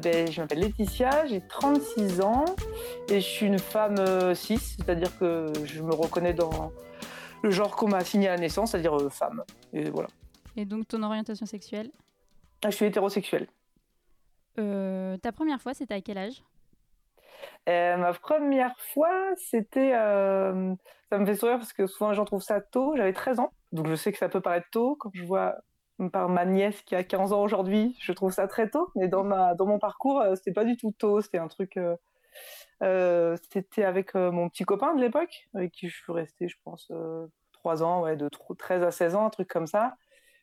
Ben, je m'appelle Laetitia, j'ai 36 ans et je suis une femme euh, cis, c'est-à-dire que je me reconnais dans le genre qu'on m'a assigné à la naissance, c'est-à-dire euh, femme. Et voilà. Et donc ton orientation sexuelle? Ah, je suis hétérosexuelle. Euh, Ta première fois, c'était à quel âge? Euh, ma première fois, c'était. ça me fait sourire parce que souvent les gens trouvent ça tôt. J'avais 13 ans, donc je sais que ça peut paraître tôt. Quand je vois par ma nièce qui a 15 ans aujourd'hui, je trouve ça très tôt. Mais dans, ma, dans mon parcours, euh, c'était pas du tout tôt. C'était un truc. euh, euh, c'était avec mon petit copain de l'époque, avec qui je suis restée, je pense, euh, 3 ans, ouais, de tro- 13 à 16 ans, un truc comme ça.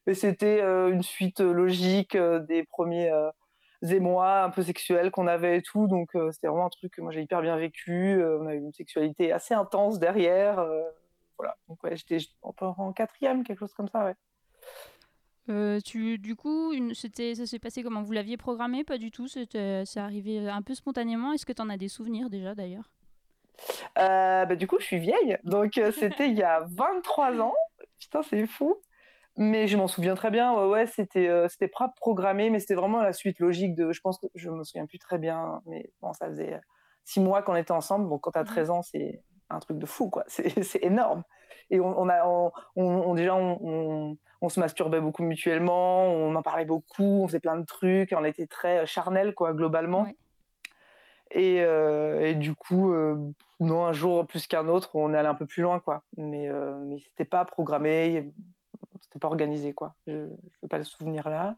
Et c'était une suite logique des premiers. émois un peu sexuels qu'on avait et tout. Donc, c'était vraiment un truc que moi j'ai hyper bien vécu. On a eu une sexualité assez intense derrière. voilà. Donc, ouais, j'étais en, en quatrième, quelque chose comme ça, ouais. Euh, tu, du coup, une- c'était, ça s'est passé comment? Vous l'aviez programmé? Pas du tout. C'était, c'est arrivé un peu spontanément. Est-ce que tu en as des souvenirs déjà d'ailleurs? Euh, bah, du coup, je suis vieille. Donc, euh, c'était il y a 23 ans. Putain, c'est fou. Mais je m'en souviens très bien. Ouais, ouais, c'était euh, c'était pas programmé, mais c'était vraiment la suite logique de. Je pense que je me souviens plus très bien, mais bon, ça faisait euh, six mois qu'on était ensemble. Donc, quand t'as 13 ans, c'est un truc de fou, quoi. C'est c'est énorme. Et on, on a, on, déjà, on, on, se masturbait beaucoup mutuellement, on en parlait beaucoup, on faisait plein de trucs, on était très charnel, quoi, globalement. Ouais. Et, euh, et du coup, euh, non, un jour plus qu'un autre, on est allé un peu plus loin, quoi. Mais, euh, mais c'était pas programmé, c'était pas organisé, quoi. Je ne peux pas le souvenir là.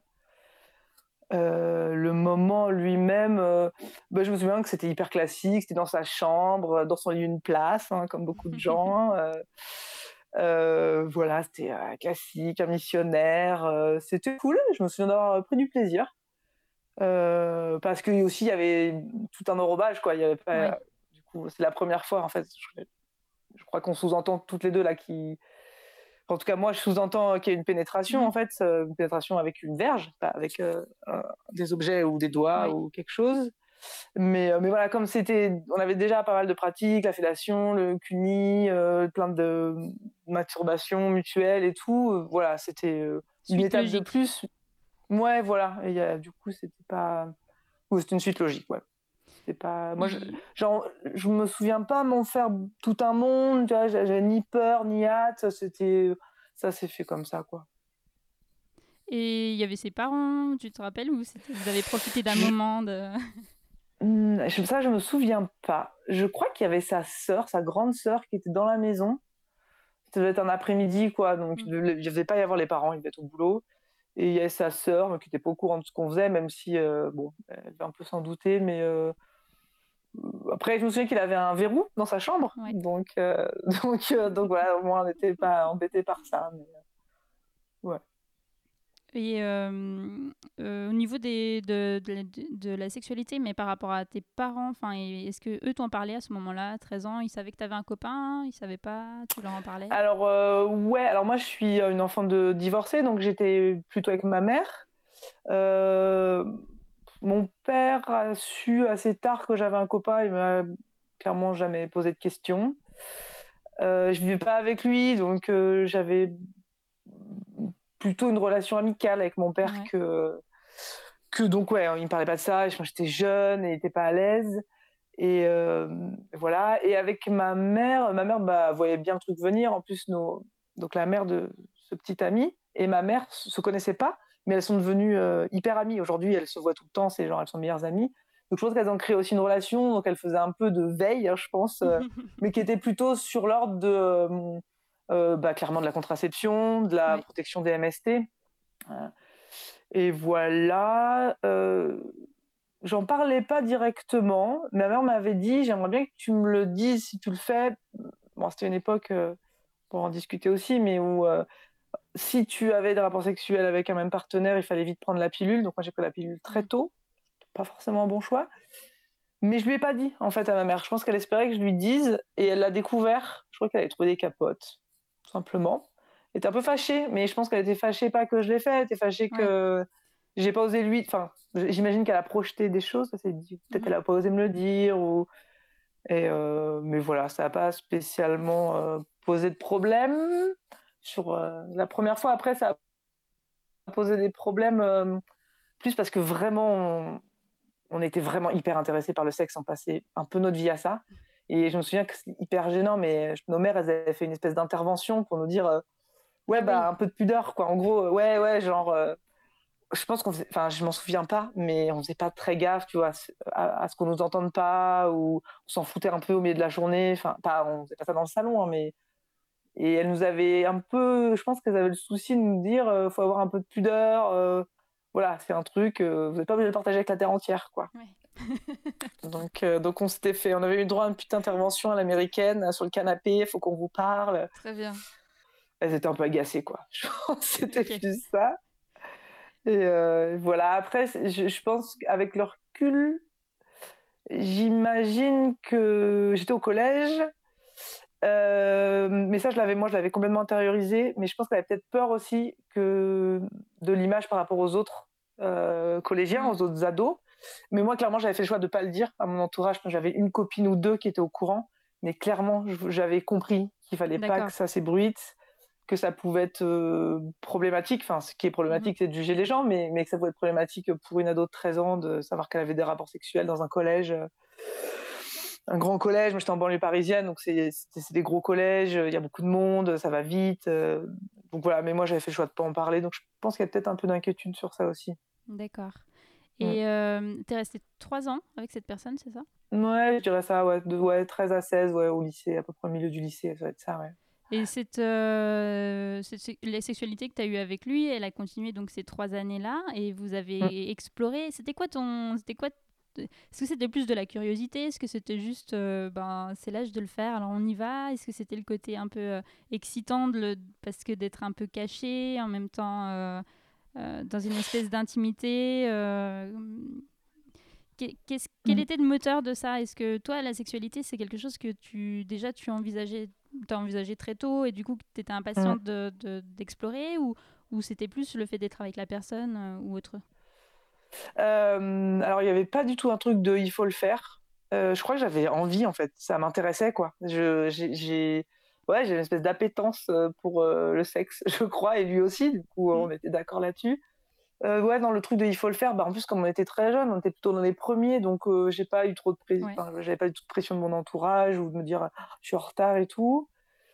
Euh, le moment lui-même, euh, bah, je me souviens que c'était hyper classique, c'était dans sa chambre, dans son lit une place, hein, comme beaucoup de gens. euh, euh, voilà, c'était euh, classique, un missionnaire. euh, c'était cool, je me souviens d'avoir pris du plaisir. Euh, parce que aussi il y avait tout un enrobage, quoi. Il y avait pas, du coup, c'est la première fois, en fait. Je, je crois qu'on sous-entend toutes les deux là qui. En tout cas, moi, je sous-entends qu'il y a une pénétration, Mhm. en fait, euh, une pénétration avec une verge, pas avec euh, des objets ou des doigts ou quelque chose. Mais, euh, mais voilà, comme c'était, on avait déjà pas mal de pratiques, la fellation, le cuni, euh, plein de masturbation mutuelle et tout. euh, voilà, c'était une étape de logique. plus. Ouais, voilà. Et du coup, c'était pas. ou c'était une suite logique, ouais. Pas. Moi, je, genre, je me souviens pas m'en faire tout un monde. tu vois, J'avais ni peur ni hâte. C'était, ça s'est fait comme ça, quoi. Et il y avait ses parents, tu te rappelles Ou c'était- vous avez profité d'un moment de... Je- Ça, je me souviens pas. Je crois qu'il y avait sa sœur, sa grande sœur, qui était dans la maison. Ça devait être un après-midi, quoi. Donc, il ne devait pas y avoir les parents, ils devaient être au boulot. Et il y avait sa sœur, mais qui n'était pas au courant de ce qu'on faisait, même si, euh, bon, elle devait un peu s'en douter. Mais euh, après, je me souviens qu'il avait un verrou dans sa chambre. Ouais. Donc, euh, donc, euh, donc, voilà, au moins, on n'était pas embêtés par ça. mais, euh, Et au niveau des, de, de, de- la sexualité, mais par rapport à tes parents, enfin, est-ce que eux t'ont parlé à ce moment-là, 13 ans? Ils savaient que tu avais un copain Ils savaient pas Tu leur en parlais? Alors, ouais, alors moi je suis une enfant de divorcée, donc j'étais plutôt avec ma mère. Euh, mon père a su assez tard que j'avais un copain, il m'a clairement jamais posé de questions. Euh, je vivais pas avec lui, donc euh, j'avais plutôt une relation amicale avec mon père Ouais. que que donc ouais, il me parlait pas de ça. j'étais jeune et il était pas à l'aise. Et euh, voilà. Et avec ma mère, ma mère bah, voyait bien le truc venir. En plus, nos, donc la mère de ce petit ami et ma mère se connaissaient pas, mais elles sont devenues euh, hyper amies. Aujourd'hui, elles se voient tout le temps. C'est genre elles sont meilleures amies. Donc je pense qu'elles ont créé aussi une relation. Donc elles faisaient un peu de veille, hein, je pense, euh, mais qui était plutôt sur l'ordre de euh, bah, clairement de la contraception, de la protection des MST. Et voilà. J'en parlais pas directement. Ma mère m'avait dit j'aimerais bien que tu me le dises si tu le fais. Bon, c'était une époque pour en discuter aussi, mais où euh, si tu avais des rapports sexuels avec un même partenaire, il fallait vite prendre la pilule. Donc moi j'ai pris la pilule très tôt. pas forcément un bon choix. Mais je lui ai pas dit, en fait, à ma mère. Je pense qu'elle espérait que je lui dise, et elle l'a découvert. Je crois qu'elle avait trouvé des capotes, tout simplement. Elle était un peu fâchée, mais je pense qu'elle était fâchée pas que je l'ai fait, elle était fâchée que j'ai pas osé lui. Enfin, j'imagine qu'elle a projeté des choses. Peut-être Mhm. elle a pas osé me le dire. Ou... Et euh, mais voilà, ça n'a pas spécialement euh, posé de problème. Sur euh, la première fois, après, ça a posé des problèmes euh, plus parce que vraiment, on, on était vraiment hyper intéressés par le sexe. On passait un peu notre vie à ça. Et je me souviens que c'est hyper gênant, mais nos mères, elles avaient fait une espèce d'intervention pour nous dire euh, Ouais, bah, un peu de pudeur, quoi. En gros, euh, ouais, ouais, genre. euh, je pense qu'on faisait, enfin, je m'en souviens pas, mais on faisait pas très gaffe, tu vois, à, à ce qu'on nous entende pas, ou on s'en foutait un peu au milieu de la journée. Enfin, pas, on faisait pas ça dans le salon, hein, mais. Et elle nous avait un peu, je pense qu'elles avaient le souci de nous dire, euh, faut avoir un peu de pudeur. euh, voilà, c'est un truc, euh, vous n'êtes pas obligé de partager avec la terre entière, quoi. donc, euh, donc on s'était fait, on avait eu droit à une petite intervention à l'américaine sur le canapé, faut qu'on vous parle. Très bien. Elles étaient un peu agacées, quoi. Je pense que c'était plus ça. Et euh, voilà, après, je, je pense qu'avec le recul, j'imagine que j'étais au collège. Euh, mais ça, je l'avais, moi, je l'avais complètement intériorisé. Mais je pense qu'elle avait peut-être peur aussi que de l'image par rapport aux autres euh, collégiens, Mm. aux autres ados. Mais moi, clairement, j'avais fait le choix de ne pas le dire à mon entourage. J'avais une copine ou deux qui étaient au courant. Mais clairement, j'avais compris qu'il fallait pas que ça s'ébruite, que ça pouvait être euh, problématique. Enfin, ce qui est problématique, c'est de juger les gens, mais, mais que ça pouvait être problématique pour une ado de 13 ans de savoir qu'elle avait des rapports sexuels dans un collège. Un grand collège, moi j'étais en banlieue parisienne, donc c'est des gros collèges, il y a beaucoup de monde, ça va vite. euh, donc voilà, mais moi j'avais fait le choix de pas en parler, donc je pense qu'il y a peut-être un peu d'inquiétude sur ça aussi. D'accord. Mm. Et euh, t'es resté trois ans avec cette personne, c'est ça? Ouais, je dirais ça, ouais, de ouais, 13 à 16, ouais, au lycée, à peu près au milieu du lycée, ça va être ça, ouais. Et cette, euh, cette la sexualité que tu as eue avec lui, elle a continué donc ces trois années-là et vous avez Mm. exploré. C'était quoi ton. C'était quoi Est-ce que c'était plus de la curiosité? Est-ce que c'était juste. euh, ben, c'est l'âge de le faire, alors on y va? Est-ce que c'était le côté un peu euh, excitant de le, parce que d'être un peu caché en même temps euh, dans une espèce d'intimité qu'est-ce- Quel Mm. était le moteur de ça? Est-ce que toi, la sexualité, c'est quelque chose que tu déjà tu envisageais, as envisagé très tôt et du coup tu étais impatiente de- de- d'explorer ou, ou c'était plus le fait d'être avec la personne euh, ou autre? Euh, alors, il n'y avait pas du tout un truc de il faut le faire. Euh, je crois que j'avais envie, en fait. Ça m'intéressait, quoi. Je, j'ai, j'ai- ouais, j'ai une espèce d'appétence euh, pour euh, le sexe, je crois, et lui aussi. Du coup, on était d'accord là-dessus. Ouais, dans le truc de il faut le faire, bah, en plus, comme on était très jeunes, on était plutôt dans les premiers, donc j'ai pas eu trop de pression. Ouais. Enfin, j'avais pas tout de pression de mon entourage ou de me dire Ah, je suis en retard et tout.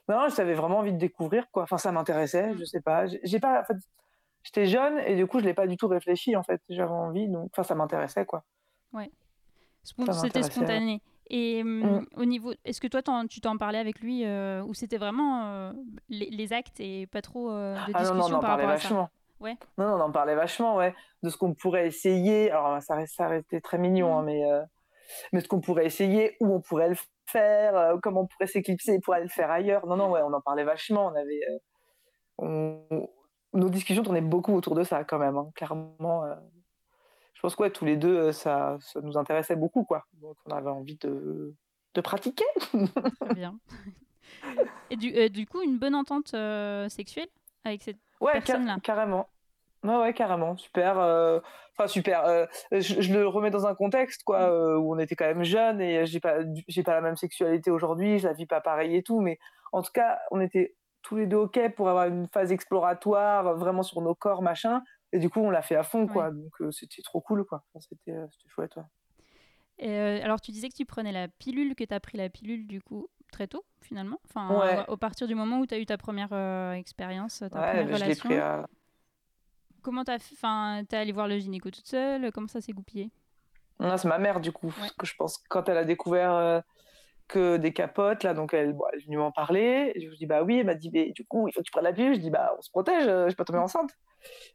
Non, j'avais vraiment envie de découvrir, quoi. Enfin, ça m'intéressait, je sais pas. J'ai j'ai pas, en fait, j'étais jeune et du coup, je l'ai pas du tout réfléchi, en fait. J'avais envie, donc, enfin, ça m'intéressait, quoi. Ça C'était ouais. spontané. Et hum, Mm. au niveau, est-ce que toi tu t'en parlais avec lui euh, ou c'était vraiment euh, les, les actes et pas trop euh, de Ah non, discussion non, on en par rapport à ça? vachement. Ouais. Non, non, on en parlait vachement, ouais. De ce qu'on pourrait essayer. Alors, ça, ça restait très mignon, Mm. hein, mais, euh, mais ce qu'on pourrait essayer, où on pourrait le faire, comment on pourrait s'éclipser pour aller le faire ailleurs. Non, non, ouais, on en parlait vachement. On avait, on- Nos discussions tournaient beaucoup autour de ça, quand même, hein, clairement. euh. Je pense que ouais, tous les deux, euh, ça, ça nous intéressait beaucoup, quoi. Donc, on avait envie de, de pratiquer. Très bien. et du, euh, du coup, une bonne entente euh, sexuelle avec cette Ouais, personne-là? carrément. Ouais, ouais, carrément. Super. Enfin, super. je, je le remets dans un contexte, quoi, Mm. où on était quand même jeunes et j'ai pas, j'ai pas la même sexualité aujourd'hui, je la vis pas pareil et tout, mais en tout cas, on était tous les deux OK pour avoir une phase exploratoire, vraiment sur nos corps, machin. Et du coup, on l'a fait à fond, quoi. Donc, euh, c'était trop cool, quoi. Enfin, c'était, euh, c'était chouette, ouais. Et, euh, alors, tu disais que tu prenais la pilule, que tu as pris la pilule du coup très tôt, finalement? Enfin, Ouais. au partir du moment où tu as eu ta première expérience, ta première je l'ai relation. pris à, Comment t'as fait Enfin, t'es allé voir le gynéco toute seule? Comment ça s'est goupillé? Non, c'est ma mère, du coup. Que je pense quand elle a découvert que des capotes, là, donc elle, bon, elle est venue m'en parler. Je lui dis, bah oui, elle m'a dit, mais du coup, il faut que tu prennes la pilule. Je dis, bah, on se protège, euh, je vais pas tomber enceinte.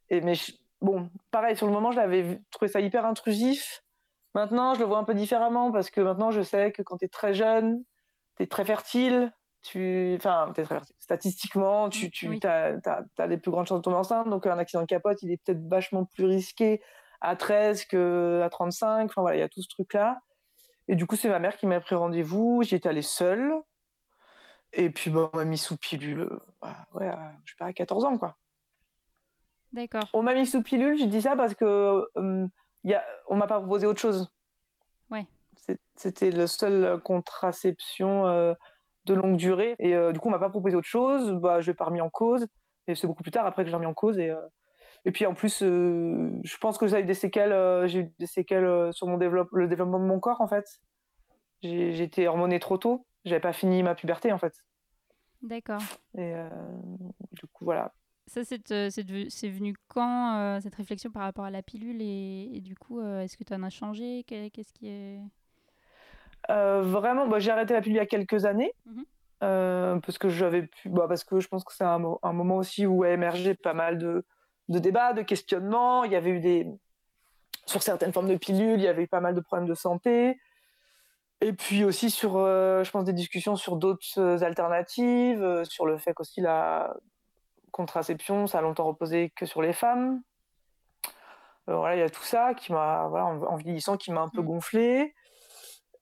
Et, mais je- bon, pareil, sur le moment, je l'avais trouvé ça hyper intrusif. Maintenant, je le vois un peu différemment parce que maintenant, je sais que quand tu es très jeune, tu es très fertile. Tu... Enfin, t'es très fertile. Statistiquement, tu, tu Oui. as, les plus grandes chances de tomber enceinte. Donc, un accident de capote, il est peut-être vachement plus risqué à 13 que à 35. Enfin voilà, il y a tout ce truc-là. Et du coup, c'est ma mère qui m'a pris rendez-vous. J'y étais allée seule. Et puis, bon, on m'a mis sous pilule, bah, ouais, je sais pas, à 14 ans, quoi. D'accord. On m'a mis sous pilule, je dis ça parce que euh, y a, on m'a pas proposé autre chose. Ouais. C'était la seule contraception euh, de longue durée. Et euh, du coup, on m'a pas proposé autre chose. Bah, je l'ai pas remis en cause. Et c'est beaucoup plus tard après que j'ai remis en cause. Et, euh, et puis en plus, euh, je pense que ça a eu des séquelles. euh, j'ai eu des séquelles euh, sur mon développe, le développement de mon corps en fait. J'ai j'ai été hormonée trop tôt. J'avais pas fini ma puberté en fait. D'accord. Et euh, du coup, voilà. Ça, c'est euh, venu quand euh, cette réflexion par rapport à la pilule et, et du coup, euh, est-ce que tu en as changé? Qu'est- Qu'est-ce qui est Euh, vraiment, bah, j'ai arrêté la pilule il y a quelques années. Euh, parce que j'avais pu, bah, parce que je pense que c'est un moment aussi où a émergé pas mal de, de débats, de questionnements. Il y avait eu des, sur certaines formes de pilules, il y avait eu pas mal de problèmes de santé. Et puis aussi sur, euh, je pense, des discussions sur d'autres euh, alternatives, euh, sur le fait qu'aussi la contraception, ça a longtemps reposé que sur les femmes. Euh, voilà, il y a tout ça qui m'a, voilà, en, en vieillissant, qui m'a un peu Mm. gonflé.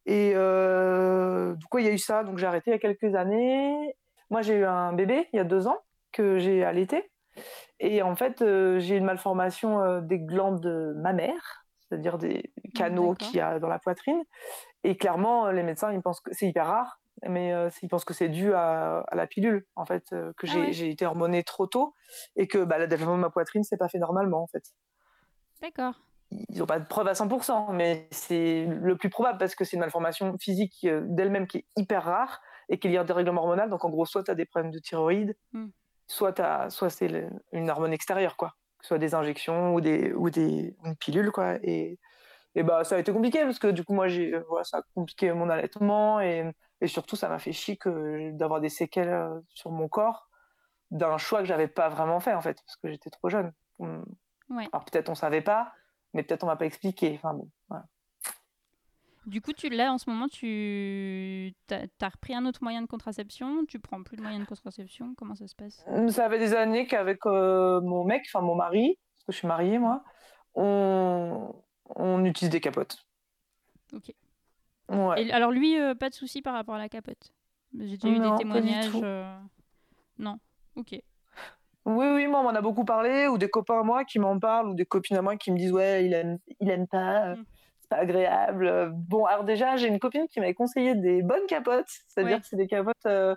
Et du coup, il y a eu ça, donc j'ai arrêté il y a quelques années. Moi, j'ai eu un bébé il y a deux ans que j'ai allaité. Et en fait, euh, j'ai une malformation euh, des glandes mammaires, c'est-à-dire des canaux qu'il y a dans la poitrine. Et clairement, euh, les médecins, ils pensent que c'est hyper rare, mais euh, ils pensent que c'est dû à, à la pilule, en fait, que Ah j'ai ouais. été hormonée trop tôt et que bah, le développement de ma poitrine, c'est pas fait normalement, en fait D'accord. ils n'ont pas de preuve à 100%, mais c'est le plus probable parce que c'est une malformation physique d'elle-même qui est hyper rare et qui est liée à un dérèglement hormonal. Donc en gros, soit tu as des problèmes de thyroïde, Mm. Soit, soit c'est une hormone extérieure, quoi. Que ce soit des injections ou des, ou des une pilule, quoi. Et, et bah, ça a été compliqué parce que du coup, moi, j'ai, euh, voilà, ça a compliqué mon allaitement et, et surtout, ça m'a fait chier que d'avoir des séquelles euh, sur mon corps d'un choix que j'avais pas vraiment fait, en fait, parce que j'étais trop jeune. Ouais. Alors peut-être on savait pas, mais peut-être on m'a pas expliqué. Enfin bon, voilà. Du coup, tu là en ce moment, tu as, repris un autre moyen de contraception? Tu prends plus de moyen de contraception? Comment ça se passe? Ça fait des années qu'avec euh, mon mec, enfin mon mari, parce que je suis mariée moi, on, on utilise des capotes. Ok. Ouais. Et alors lui, euh, pas de souci par rapport à la capote? J'ai déjà eu Non, des témoignages. euh, Non. Ok. Oui, oui, moi, on m'en a beaucoup parlé, ou des copains à moi qui m'en parlent, ou des copines à moi qui me disent ouais, il aime, il aime pas, euh, Mm. Pas agréable. Bon, alors déjà, j'ai une copine qui m'avait conseillé des bonnes capotes, c'est-à-dire que c'est des capotes euh,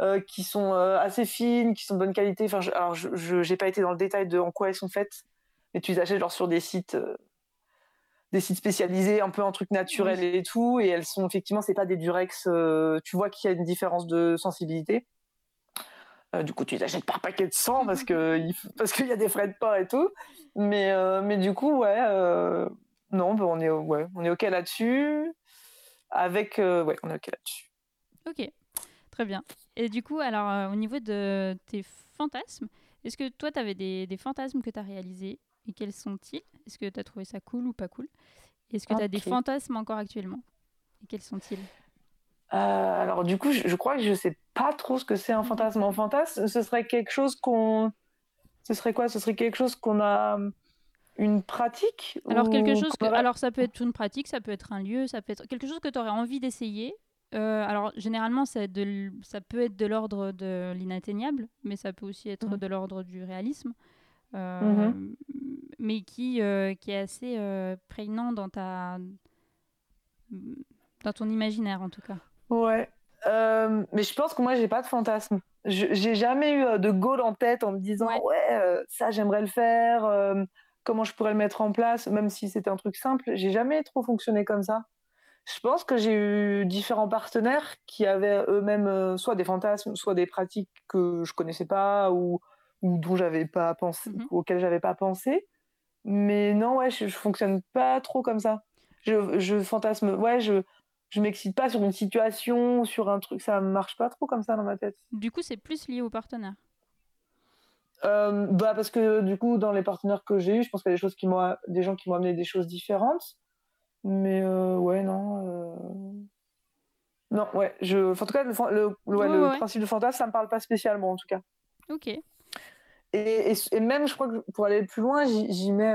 euh, qui sont euh, assez fines, qui sont de bonne qualité. Enfin, je, alors, je, j'ai pas été dans le détail de en quoi elles sont faites, mais tu les achètes genre sur des sites. des sites spécialisés un peu en trucs naturels et tout et elles sont effectivement c'est pas des durex tu vois qu'il y a une différence de sensibilité euh, du coup, tu les achètes par paquet de 100 parce que parce qu'il y a des frais de port et tout. Mais euh, mais du coup, ouais, euh, non, bah, on est ouais, on est ok là-dessus. Avec euh, ouais, on est ok là-dessus. Ok. Très bien. Et du coup, alors euh, au niveau de tes fantasmes, est-ce que toi, tu avais des, des fantasmes que tu as réalisés et quels sont-ils? Est-ce que tu as trouvé ça cool ou pas cool? Est-ce que tu as des fantasmes encore actuellement? Et quels sont-ils? Euh, alors du coup, je, je crois que je sais pas trop ce que c'est un fantasme. Un fantasme, ce serait quelque chose qu'on, ce serait quoi? Ce serait quelque chose qu'on a une pratique Alors ou quelque chose que, alors ça peut être une pratique, ça peut être un lieu, ça peut être quelque chose que tu aurais envie d'essayer. Euh, alors généralement ça, de ça peut être de l'ordre de l'inatteignable, mais ça peut aussi être Mhm. de l'ordre du réalisme, euh, Mhm. mais qui, euh, qui est assez prégnant dans ta dans ton imaginaire en tout cas. Ouais. Mais je pense que moi, j'ai pas de fantasme. Je- J'ai jamais eu de goal en tête en me disant Ouais. ouais, euh, ça j'aimerais le faire, euh, comment je pourrais le mettre en place, même si c'était un truc simple. J'ai jamais trop fonctionné comme ça. Je pense que j'ai eu différents partenaires qui avaient eux-mêmes euh, soit des fantasmes, soit des pratiques que je connaissais pas ou, ou dont j'avais pas pensé, Mhm. auxquelles j'avais pas pensé. Mais non, ouais, je, je fonctionne pas trop comme ça. Je, je fantasme, ouais, je, je m'excite pas sur une situation, sur un truc, ça marche pas trop comme ça dans ma tête. Du coup c'est plus lié au partenaire. Euh, bah parce que du coup, dans les partenaires que j'ai eu, je pense qu'il y a des choses qui m'ont, des gens qui m'ont amené des choses différentes. Mais euh, ouais, non. euh, Non, ouais. Je... enfin, en tout cas, le, le, le- ouais, Ouais, le ouais. principe de fantasme, ça me parle pas spécialement, en tout cas. Ok. Et, et, et même, je crois que pour aller plus loin, j'y mets.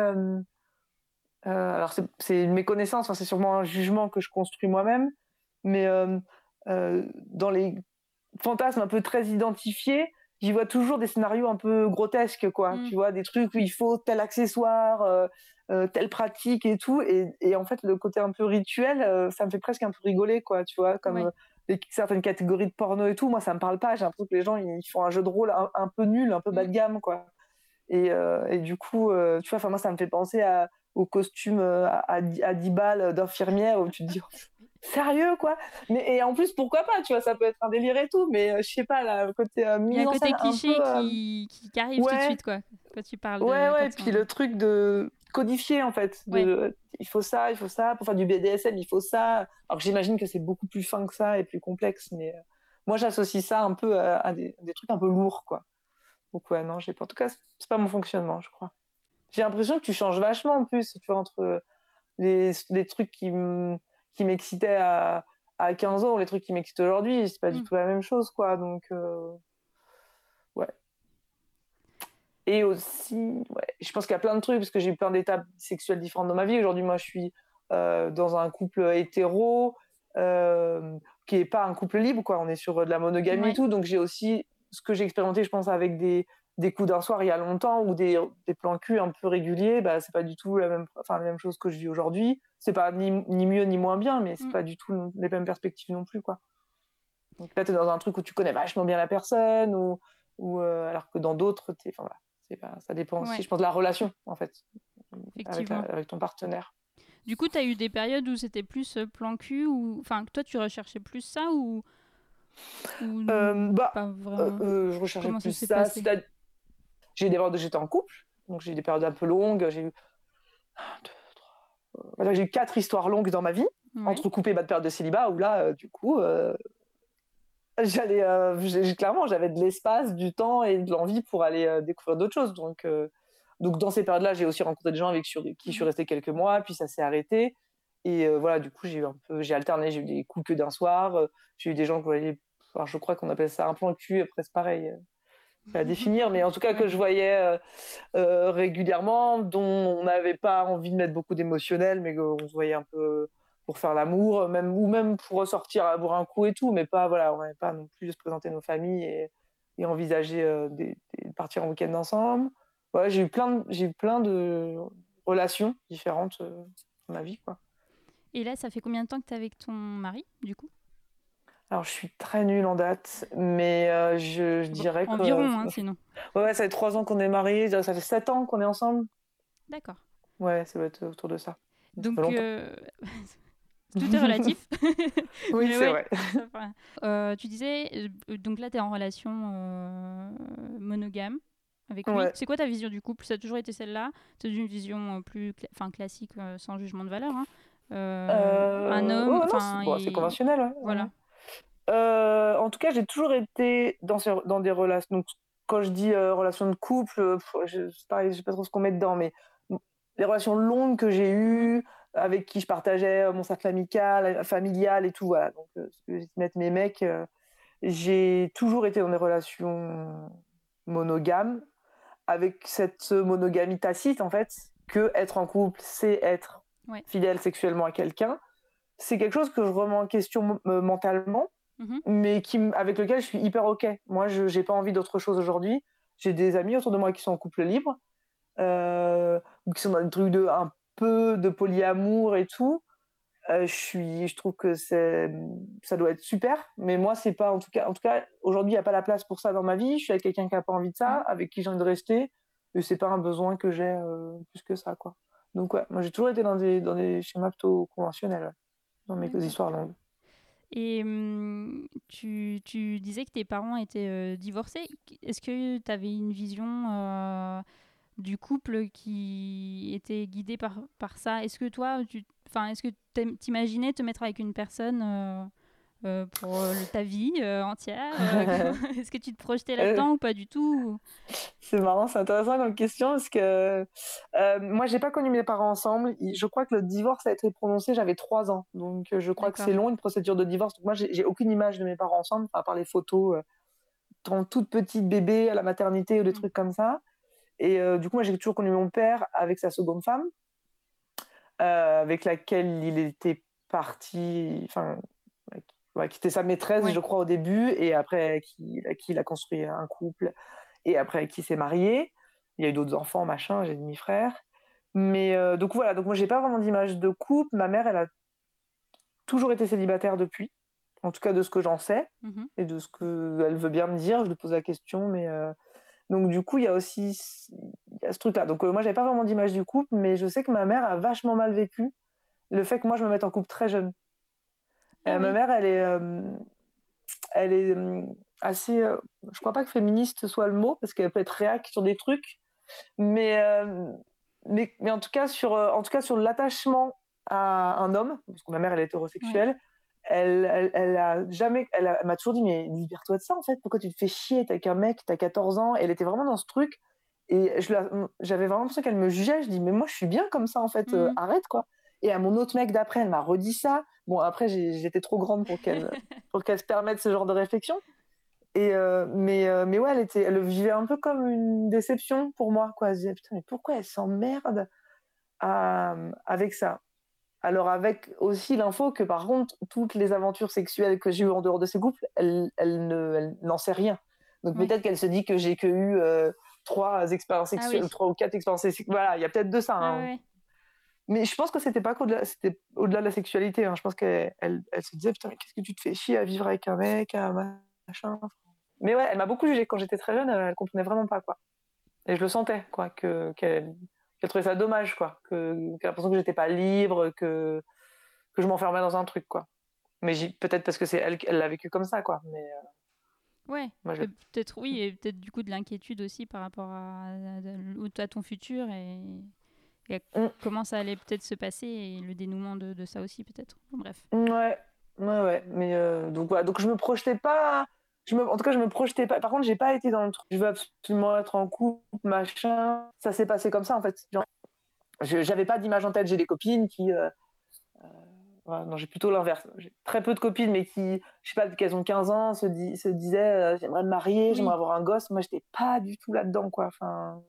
alors c'est une méconnaissance, c'est sûrement un jugement que je construis moi-même, mais dans les fantasmes un peu très identifiés, j'y vois toujours des scénarios un peu grotesques, quoi. Mm. Tu vois, des trucs où il faut tel accessoire, telle pratique et tout, et, en fait le côté un peu rituel, ça me fait presque un peu rigoler, quoi. Tu vois, comme certaines catégories de porno et tout, moi ça me parle pas. J'ai l'impression que les gens ils font un jeu de rôle un, peu nul, un peu bas de mm. gamme, quoi. Et, et du coup, tu vois, moi ça me fait penser à au costume euh, à, à 10 balles d'infirmière où tu te dis oh, sérieux quoi. Mais et en plus pourquoi pas tu vois ça peut être un délire et tout mais euh, je sais pas là côté euh, il y a un côté cliché qui, qui, arrive tout de suite quoi quand tu parles ouais de, ouais et puis le truc de codifier en fait de, il faut ça il faut ça pour faire du BDSM il faut ça. Alors j'imagine que c'est beaucoup plus fin que ça et plus complexe mais moi j'associe ça un peu à, des, des, trucs un peu lourds quoi. Donc ouais non j'ai pas en tout cas c'est pas mon fonctionnement je crois. J'ai l'impression que tu changes vachement en plus, tu vois, entre les, les trucs qui m'excitaient à, à 15 ans ou les trucs qui m'excitent aujourd'hui, c'est pas du mm. tout la même chose, quoi. Donc, euh, ouais. Et aussi, ouais, je pense qu'il y a plein de trucs, parce que j'ai eu plein d'étapes sexuelles différentes dans ma vie. Aujourd'hui, moi, je suis euh, dans un couple hétéro, euh, qui est pas un couple libre, quoi. On est sur de la monogamie et tout, donc j'ai aussi ce que j'ai expérimenté, je pense, avec des, des coups d'un soir il y a longtemps ou des, des plans cul un peu réguliers, bah, c'est pas du tout la même, enfin, la même chose que je vis aujourd'hui. C'est pas ni, ni, mieux ni moins bien, mais c'est mm. pas du tout les mêmes perspectives non plus. Quoi. Donc là, tu es dans un truc où tu connais vachement bien la personne, ou, ou euh, alors que dans d'autres, enfin, voilà, ça dépend aussi, je pense, de la relation, en fait, avec, avec ton partenaire. Du coup, tu as eu des périodes où c'était plus euh, plan cul, ou enfin, toi, tu recherchais plus ça, ou. Euh, bah, je recherchais plus ça. J'ai eu des périodes où j'étais en couple, donc j'ai eu des périodes un peu longues. J'ai eu j'ai eu quatre histoires longues dans ma vie, entrecoupées bah, de périodes de célibat, où là, euh, du coup, euh, j'allais, euh, clairement, j'avais de l'espace, du temps et de l'envie pour aller découvrir d'autres choses. Donc, donc dans ces périodes-là, j'ai aussi rencontré des gens avec qui je suis resté quelques mois, puis ça s'est arrêté. Et voilà, du coup, j'ai eu un peu, j'ai alterné, j'ai eu des coups que d'un soir. j'ai eu des gens que je crois qu'on appelle ça un plan cul, presque pareil à définir, mais en tout cas que je voyais euh, euh, régulièrement, dont on n'avait pas envie de mettre beaucoup d'émotionnel, mais qu'on se voyait un peu pour faire l'amour, même ou même pour ressortir à boire un coup et tout, mais pas voilà, on n'avait pas non plus de se présenter nos familles et, envisager euh, de partir en week-end ensemble. Voilà, j'ai eu plein, j'ai eu plein de relations différentes dans ma vie, quoi. Et là, ça fait combien de temps que tu es avec ton mari, du coup? Alors, je suis très nulle en date, mais euh, je, dirais que. Environ, hein, sinon. Ouais, ça fait trois ans qu'on est mariés, ça fait sept ans qu'on est ensemble. D'accord. Ouais, ça va être autour de ça. Donc, euh, tout est relatif. oui, c'est vrai. Euh, tu disais, donc là, tu es en relation monogame avec lui. C'est quoi ta vision du couple? Ça a toujours été celle-là? C'est une vision plus enfin, classique, sans jugement de valeur. Hein. un homme. c'est conventionnel. Voilà. Euh, en tout cas, j'ai toujours été dans, dans des relations. Donc, quand je dis euh, relations de couple, euh, je, pareil, je sais pas trop ce qu'on met dedans, mais les relations longues que j'ai eues, avec qui je partageais mon cercle amical, familial et tout, voilà. Donc, ce que j'ai mettre mes mecs, j'ai toujours été dans des relations monogames, avec cette monogamie tacite, en fait, que être en couple, c'est être fidèle sexuellement à quelqu'un. C'est quelque chose que je remets en question mentalement Mhm. mais qui, avec lequel je suis hyper OK. Moi, je n'ai pas envie d'autre chose aujourd'hui. J'ai des amis autour de moi qui sont en couple libre, euh, qui sont dans des trucs de un peu de polyamour et tout. Euh, je suis, je trouve que c'est, ça doit être super, mais moi c'est pas en tout cas, en tout cas aujourd'hui il n'y a pas la place pour ça dans ma vie. Je suis avec quelqu'un qui a pas envie de ça, mhm. avec qui j'ai envie de rester, et c'est pas un besoin que j'ai euh, plus que ça quoi. Donc ouais, moi j'ai toujours été dans des dans des schémas plutôt conventionnels, dans mes histoires longues. Et mmh, tu, tu, disais que tes parents étaient euh, divorcés. Est-ce que tu avais une vision euh, du couple qui était guidée par, ça? Est-ce que toi, tu, est-ce que t'imaginais te mettre avec une personne euh, pour euh, ta vie euh, entière Est-ce que tu te projetais là-dedans ou pas du tout C'est marrant, c'est intéressant comme question parce que moi, j'ai pas connu mes parents ensemble. Je crois que le divorce a été prononcé, j'avais trois ans. Donc, je crois que c'est long une procédure de divorce. Donc, moi, j'ai aucune image de mes parents ensemble, à part les photos quand toute petite bébé à la maternité ou des mmh. trucs comme ça. Et du coup, moi, j'ai toujours connu mon père avec sa seconde femme. avec laquelle il était parti, enfin, qui était sa maîtresse, je crois, au début, et après, qui, qui il a construit un couple, et après, qui s'est marié. Il y a eu d'autres enfants, machin, j'ai demi-frère. Mais donc voilà, donc moi, j'ai pas vraiment d'image de couple. Ma mère, elle a toujours été célibataire depuis, en tout cas de ce que j'en sais, mmh et de ce qu'elle veut bien me dire. Je lui pose la question, mais. Donc du coup, il y a aussi y a ce truc-là. Donc moi, j'avais pas vraiment d'image du couple, mais je sais que ma mère a vachement mal vécu le fait que moi, je me mette en couple très jeune. Ah ma mère, elle est, elle est assez. je crois pas que féministe soit le mot parce qu'elle peut être réac sur des trucs, mais, mais, mais en tout cas sur, en tout cas sur l'attachement à un homme, parce que ma mère elle est hétérosexuelle. Elle, elle, elle, a jamais, elle, m'a toujours dit mais libère-toi de ça en fait. Pourquoi tu te fais chier? T'as qu'un mec, t'as 14 ans. elle était vraiment dans ce truc et j'avais vraiment l'impression qu'elle me jugeait. Je dis mais moi je suis bien comme ça en fait. Mmh. arrête quoi. Et à mon autre mec d'après, elle m'a redit ça. Bon, après, j'étais trop grande pour qu'elle pour qu'elle se permette ce genre de réflexion. Et euh, mais, euh, mais ouais, elle, était, elle le vivait un peu comme une déception pour moi. Quoi. Elle se disait, putain, mais pourquoi elle s'emmerde avec ça? Alors, avec aussi l'info que par contre, toutes les aventures sexuelles que j'ai eues en dehors de ces couples, elle, elle n'en sait rien. Donc peut-être qu'elle se dit que j'ai que eu euh, trois expériences ah sexuelles, trois ou quatre expériences sexuelles. Voilà, il y a peut-être de ça. Ah hein. Mais je pense que c'était pas qu'au-delà, c'était au-delà de la sexualité. Hein. Je pense qu'elle elle, se disait putain, qu'est-ce que tu te fais chier à vivre avec un mec, à machin. Mais ouais, elle m'a beaucoup jugée quand j'étais très jeune. Elle, comprenait vraiment pas quoi. Et je le sentais quoi, que qu'elle, trouvait ça dommage quoi, que qu'elle a l'impression que j'étais pas libre, que que je m'enfermais dans un truc quoi. Mais peut-être parce que c'est elle, elle l'a vécu comme ça quoi. Mais euh, ouais. Peut-être oui, et peut-être du coup de l'inquiétude aussi par rapport à, à, à ton futur et et mm. comment ça allait peut-être se passer et le dénouement de, de ça aussi peut-être. bref. Ouais, ouais, ouais. Mais euh, donc voilà, donc je me projetais pas. Je me, en tout cas, je me projetais pas. Par contre, j'ai pas été dans le truc. Je veux absolument être en couple, machin. Ça s'est passé comme ça en fait. j'avais pas d'image en tête. J'ai des copines qui. Euh, euh, non, j'ai plutôt l'inverse. J'ai très peu de copines, mais qui, je sais pas, qu'elles ont 15 ans, se, se disaient j'aimerais me marier, j'aimerais avoir un gosse. Moi, j'étais pas du tout là-dedans, quoi. Enfin,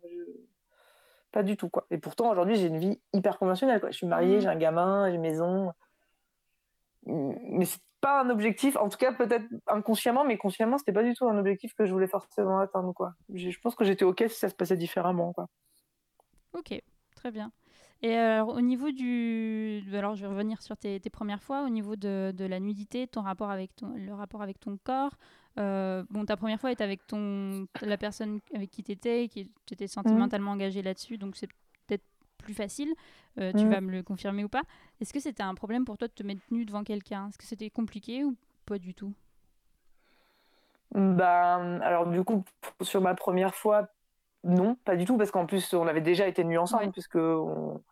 pas du tout, quoi. Et pourtant, aujourd'hui, j'ai une vie hyper conventionnelle, quoi. Je suis mariée, mmh. j'ai un gamin, j'ai une maison. Mais c'est pas un objectif, en tout cas, peut-être inconsciemment, mais consciemment, c'était pas du tout un objectif que je voulais forcément atteindre, quoi. Je pense que j'étais OK si ça se passait différemment, quoi. Ok, très bien. Et alors, au niveau du. Alors, je vais revenir sur tes, tes premières fois. Au niveau de, de, la nudité, ton rapport avec ton, le rapport avec ton corps, euh, bon, ta première fois était avec ton, la personne avec qui tu étais, qui était sentimentalement engagée là-dessus, donc c'est peut-être plus facile. Euh, tu mm. vas me le confirmer ou pas. Est-ce que c'était un problème pour toi de te mettre nu devant quelqu'un? Est-ce que c'était compliqué ou pas du tout? Bah, alors du coup, sur ma première fois, non, pas du tout, parce qu'en plus, on avait déjà été nus ensemble, puisque on,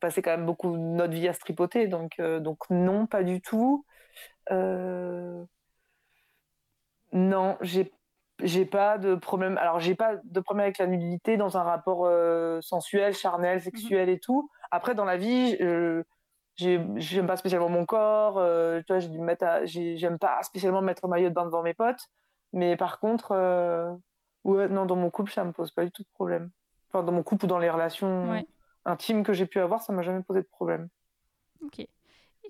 passait quand même beaucoup notre vie à se tripoter, donc, euh, donc non, pas du tout. Euh, non, j'ai j'ai pas de problème. Alors j'ai pas de problème avec la nudité dans un rapport euh, sensuel, charnel, mhm. sexuel et tout. Après dans la vie, euh, j'aime pas spécialement mon corps. Euh, tu vois, j'aime pas spécialement mettre un maillot de bain devant mes potes. Mais par contre, euh, ouais, non, dans mon couple, ça me pose pas du tout de problème. Enfin, dans mon couple ou dans les relations intimes que j'ai pu avoir, ça m'a jamais posé de problème. Ok.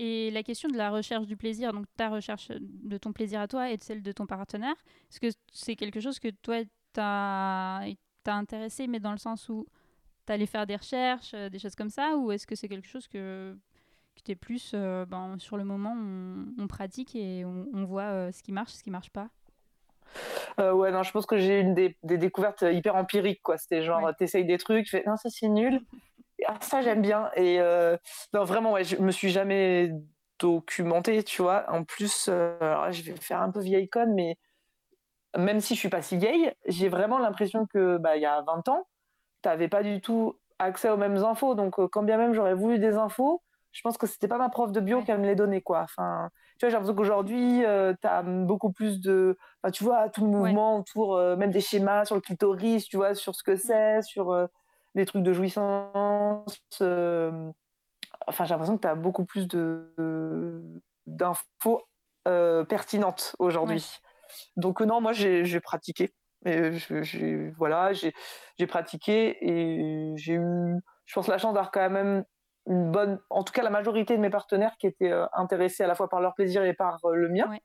Et la question de la recherche du plaisir, donc ta recherche de ton plaisir à toi et de celle de ton partenaire, est-ce que c'est quelque chose que toi t'as intéressé, mais dans le sens où tu allais faire des recherches, euh, des choses comme ça, ou est-ce que c'est quelque chose que, que tu es plus euh, ben, sur le moment, on, pratique et on, voit euh, ce qui marche, ce qui marche pas? Ouais, non, je pense que j'ai eu des, des, découvertes hyper empiriques, quoi. C'était genre, t'essayes des trucs, tu fais, non, ça c'est nul. Ah, ça j'aime bien. Et euh, non, vraiment, ouais, je me suis jamais documentée, tu vois. En plus, euh, je vais faire un peu vieille conne, mais même si je suis pas si vieille, j'ai vraiment l'impression que bah il y a 20 ans, tu n'avais pas du tout accès aux mêmes infos. Donc euh, quand bien même j'aurais voulu des infos, je pense que c'était pas ma prof de bio qui me les donnait quoi. Enfin, tu vois, j'ai l'impression qu'aujourd'hui, tu as beaucoup plus de enfin, tu vois tout le mouvement autour même des schémas sur le clitoris, tu vois, sur ce que mmh. c'est, sur des trucs de jouissance. Euh, enfin, j'ai l'impression que tu as beaucoup plus de, d'infos euh, pertinentes aujourd'hui. Donc, euh, non, moi, j'ai, pratiqué. Et voilà, j'ai, pratiqué et j'ai eu, je pense, la chance d'avoir quand même une bonne, en tout cas la majorité de mes partenaires qui étaient intéressés à la fois par leur plaisir et par le mien. Ouais.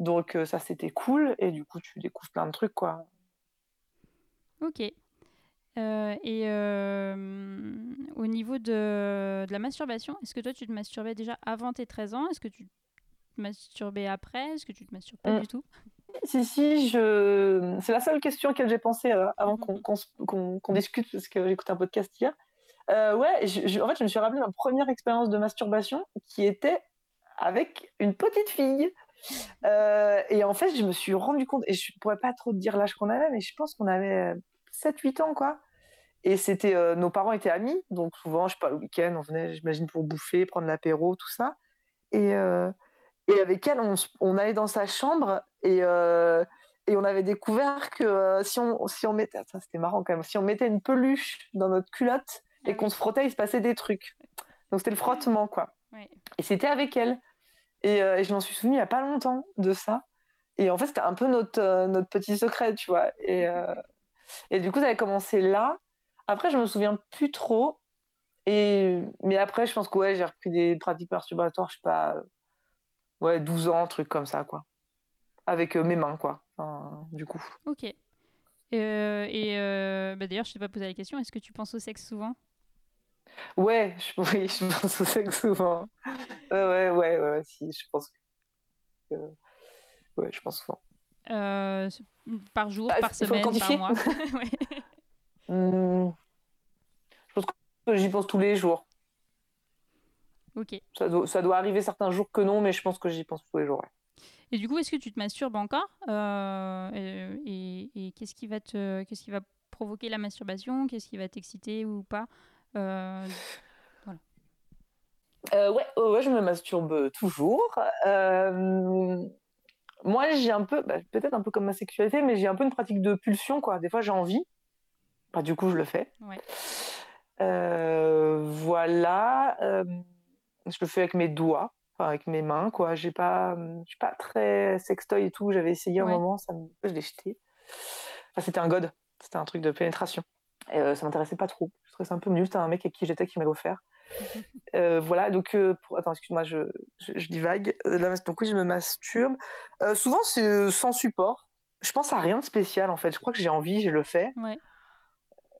Donc ça c'était cool et du coup tu découvres plein de trucs quoi. Ok. Euh, et euh, au niveau de, de la masturbation, est-ce que toi tu te masturbais déjà avant tes 13 ans? Est-ce que tu te masturbais après? Est-ce que tu te masturbes pas Mm. du tout? Si si je, c'est la seule question à laquelle j'ai pensé euh, avant Mhm. qu'on discute parce que écouté un podcast hier. Euh, ouais, je- je- en fait je me suis rappelé ma première expérience de masturbation qui était avec une petite fille. Euh, et en fait, je me suis rendu compte, et je pourrais pas trop te dire l'âge qu'on avait, mais je pense qu'on avait 7-8 ans, quoi. Et c'était, euh, nos parents étaient amis, donc souvent, je sais pas, le week-end, on venait, j'imagine, pour bouffer, prendre l'apéro, tout ça. Et, euh, et avec elle, on, on allait dans sa chambre et, euh, et on avait découvert que si, on, si on mettait, ça c'était marrant quand même, si on mettait une peluche dans notre culotte Ah et qu'on se frottait, il se passait des trucs. Donc c'était le frottement, quoi. Et c'était avec elle. Et, et je m'en suis souvenue il n'y a pas longtemps de ça. Et en fait, c'était un peu notre, notre petit secret, tu vois. Et, et du coup, ça avait commencé là. Après, je me souviens plus trop. Et, mais après, je pense que ouais, j'ai repris des pratiques masturbatoires, je sais pas, euh, ouais, 12 ans, truc comme ça, quoi. Avec euh, mes mains, quoi. Enfin, du coup. Ok. Euh, et euh, bah, d'ailleurs, je t'ai pas posé la question, est-ce que tu penses au sexe souvent? Ouais, je, oui, je pense au sexe souvent. Ouais, ouais, ouais, ouais, si, je pense que. Ouais, je pense souvent. Euh, Par jour, Ah, par semaine, par mois Ouais. Hmm. Je pense que j'y pense tous les jours. Ok. Ça doit, ça doit arriver certains jours que non, mais je pense que j'y pense tous les jours. ouais. Et du coup, est-ce que tu te masturbes encore Euh, Et, qu'est-ce qui va te, qu'est-ce qui va provoquer la masturbation? Qu'est-ce qui va t'exciter ou pas Euh, Euh, ouais, ouais, ouais, je me masturbe toujours. Moi, j'ai un peu, bah, peut-être un peu comme ma sexualité, mais j'ai un peu une pratique de pulsion, quoi. Des fois, j'ai envie. Bah, du coup, je le fais. Ouais. Euh, voilà. Euh, je le fais avec mes doigts, enfin, avec mes mains, quoi. J'ai pas, je suis pas très sextoy et tout. J'avais essayé un Ouais. moment, ça me... je l'ai jeté. Enfin, c'était un god. C'était un truc de pénétration. Et, euh, ça m'intéressait pas trop. Je trouvais ça un peu nul. C'était un mec avec qui j'étais qui m'avait offert. Euh, voilà, donc, euh, pour... attends, excuse-moi, je, je, je divague. Euh, donc, oui, je me masturbe. Souvent, c'est sans support. Je pense à rien de spécial, en fait. Je crois que j'ai envie, je le fais. Ouais.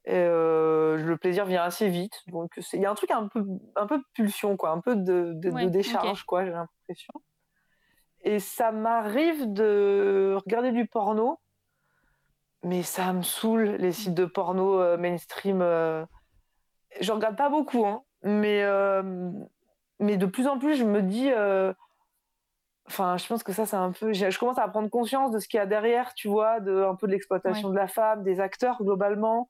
Et, euh, le plaisir vient assez vite. Donc, il y a un truc un peu, un peu de pulsion, quoi, un peu de, de, décharge, quoi, j'ai l'impression. Et ça m'arrive de regarder du porno, mais ça me saoule, les sites de porno euh, mainstream. Euh... Je regarde pas beaucoup, hein, mais, euh, mais de plus en plus, je me dis. Enfin, je pense que ça, c'est un peu. Je commence à prendre conscience de ce qu'il y a derrière, tu vois, de, un peu de l'exploitation de la femme, des acteurs globalement.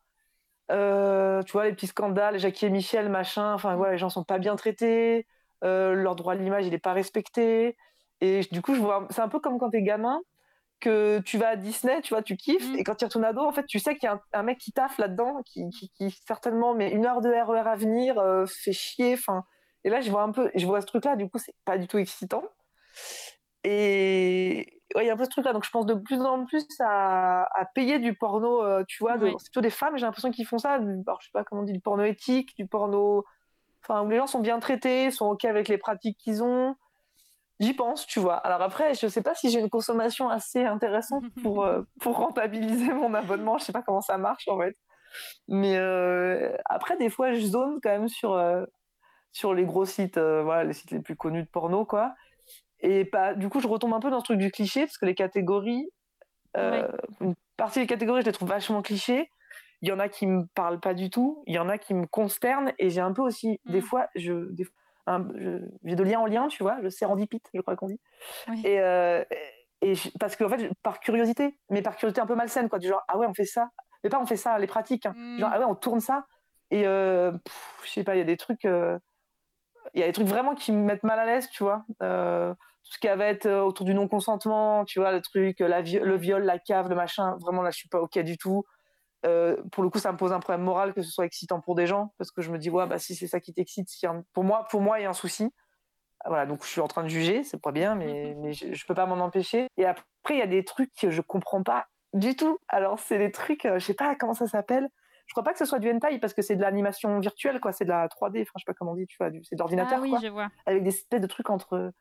Euh, tu vois, les petits scandales, Jackie et Michel, machin. Enfin, voilà, les gens sont pas bien traités. euh, leur droit à l'image, il n'est pas respecté. Et du coup, je vois, c'est un peu comme quand t'es gamin, que tu vas à Disney, tu vois, tu kiffes, Mm. et quand tu retournes ado, en fait, tu sais qu'il y a un, un mec qui taffe là-dedans, qui, qui, qui certainement met une heure de RER à venir, euh, fait chier. Enfin, et là, je vois un peu, je vois ce truc-là. Du coup, c'est pas du tout excitant. Et ouais, il y a un peu ce truc-là. Donc, je pense de plus en plus à, à payer du porno, euh, tu vois. de-. C'est plutôt des femmes, j'ai l'impression qu'ils font ça. du- Alors, je sais pas comment on dit, du porno éthique, du porno. Enfin, où les gens sont bien traités, sont OK avec les pratiques qu'ils ont. J'y pense, tu vois. Alors après, je sais pas si j'ai une consommation assez intéressante pour, euh, pour rentabiliser mon abonnement. Je sais pas comment ça marche, en fait. Mais euh, après, des fois, je zone quand même sur, sur les gros sites, voilà, les sites les plus connus de porno, quoi. Et pas, du coup, je retombe un peu dans ce truc du cliché, parce que les catégories, euh, une partie des catégories, je les trouve vachement clichés. Il y en a qui me parlent pas du tout, il y en a qui me consternent, et j'ai un peu aussi, des Mm. fois, je, des- un- je, j'ai de lien en lien, tu vois, je sérendipite, je crois qu'on dit. Et, euh, et je- parce qu'en fait, je- par curiosité, mais par curiosité un peu malsaine, quoi, du genre, ah ouais, on fait ça, mais pas on fait ça, les pratiques, hein. Mm. genre, ah ouais, on tourne ça, et euh, pff, je sais pas, il y a des trucs, euh, il y a des trucs vraiment qui me mettent mal à l'aise, tu vois. Tout ce qui va être euh, autour du non-consentement, tu vois, le truc, la vi- le viol, la cave, le machin, vraiment là, je suis pas OK du tout. Euh, pour le coup, ça me pose un problème moral que ce soit excitant pour des gens, parce que je me dis, ouais, bah, si c'est ça qui t'excite, un- pour, moi, pour moi, il y a un souci. Voilà, donc je suis en train de juger, c'est pas bien, mais, mais je, je peux pas m'en empêcher. Et après, il y a des trucs que je comprends pas du tout. Alors, c'est des trucs, euh, je sais pas comment ça s'appelle, je crois pas que ce soit du hentai parce que c'est de l'animation virtuelle, quoi. C'est de la 3D, enfin, je sais pas comment on dit, tu vois, c'est de l'ordinateur, ah, oui, quoi. je vois. Avec des espèces de trucs entre.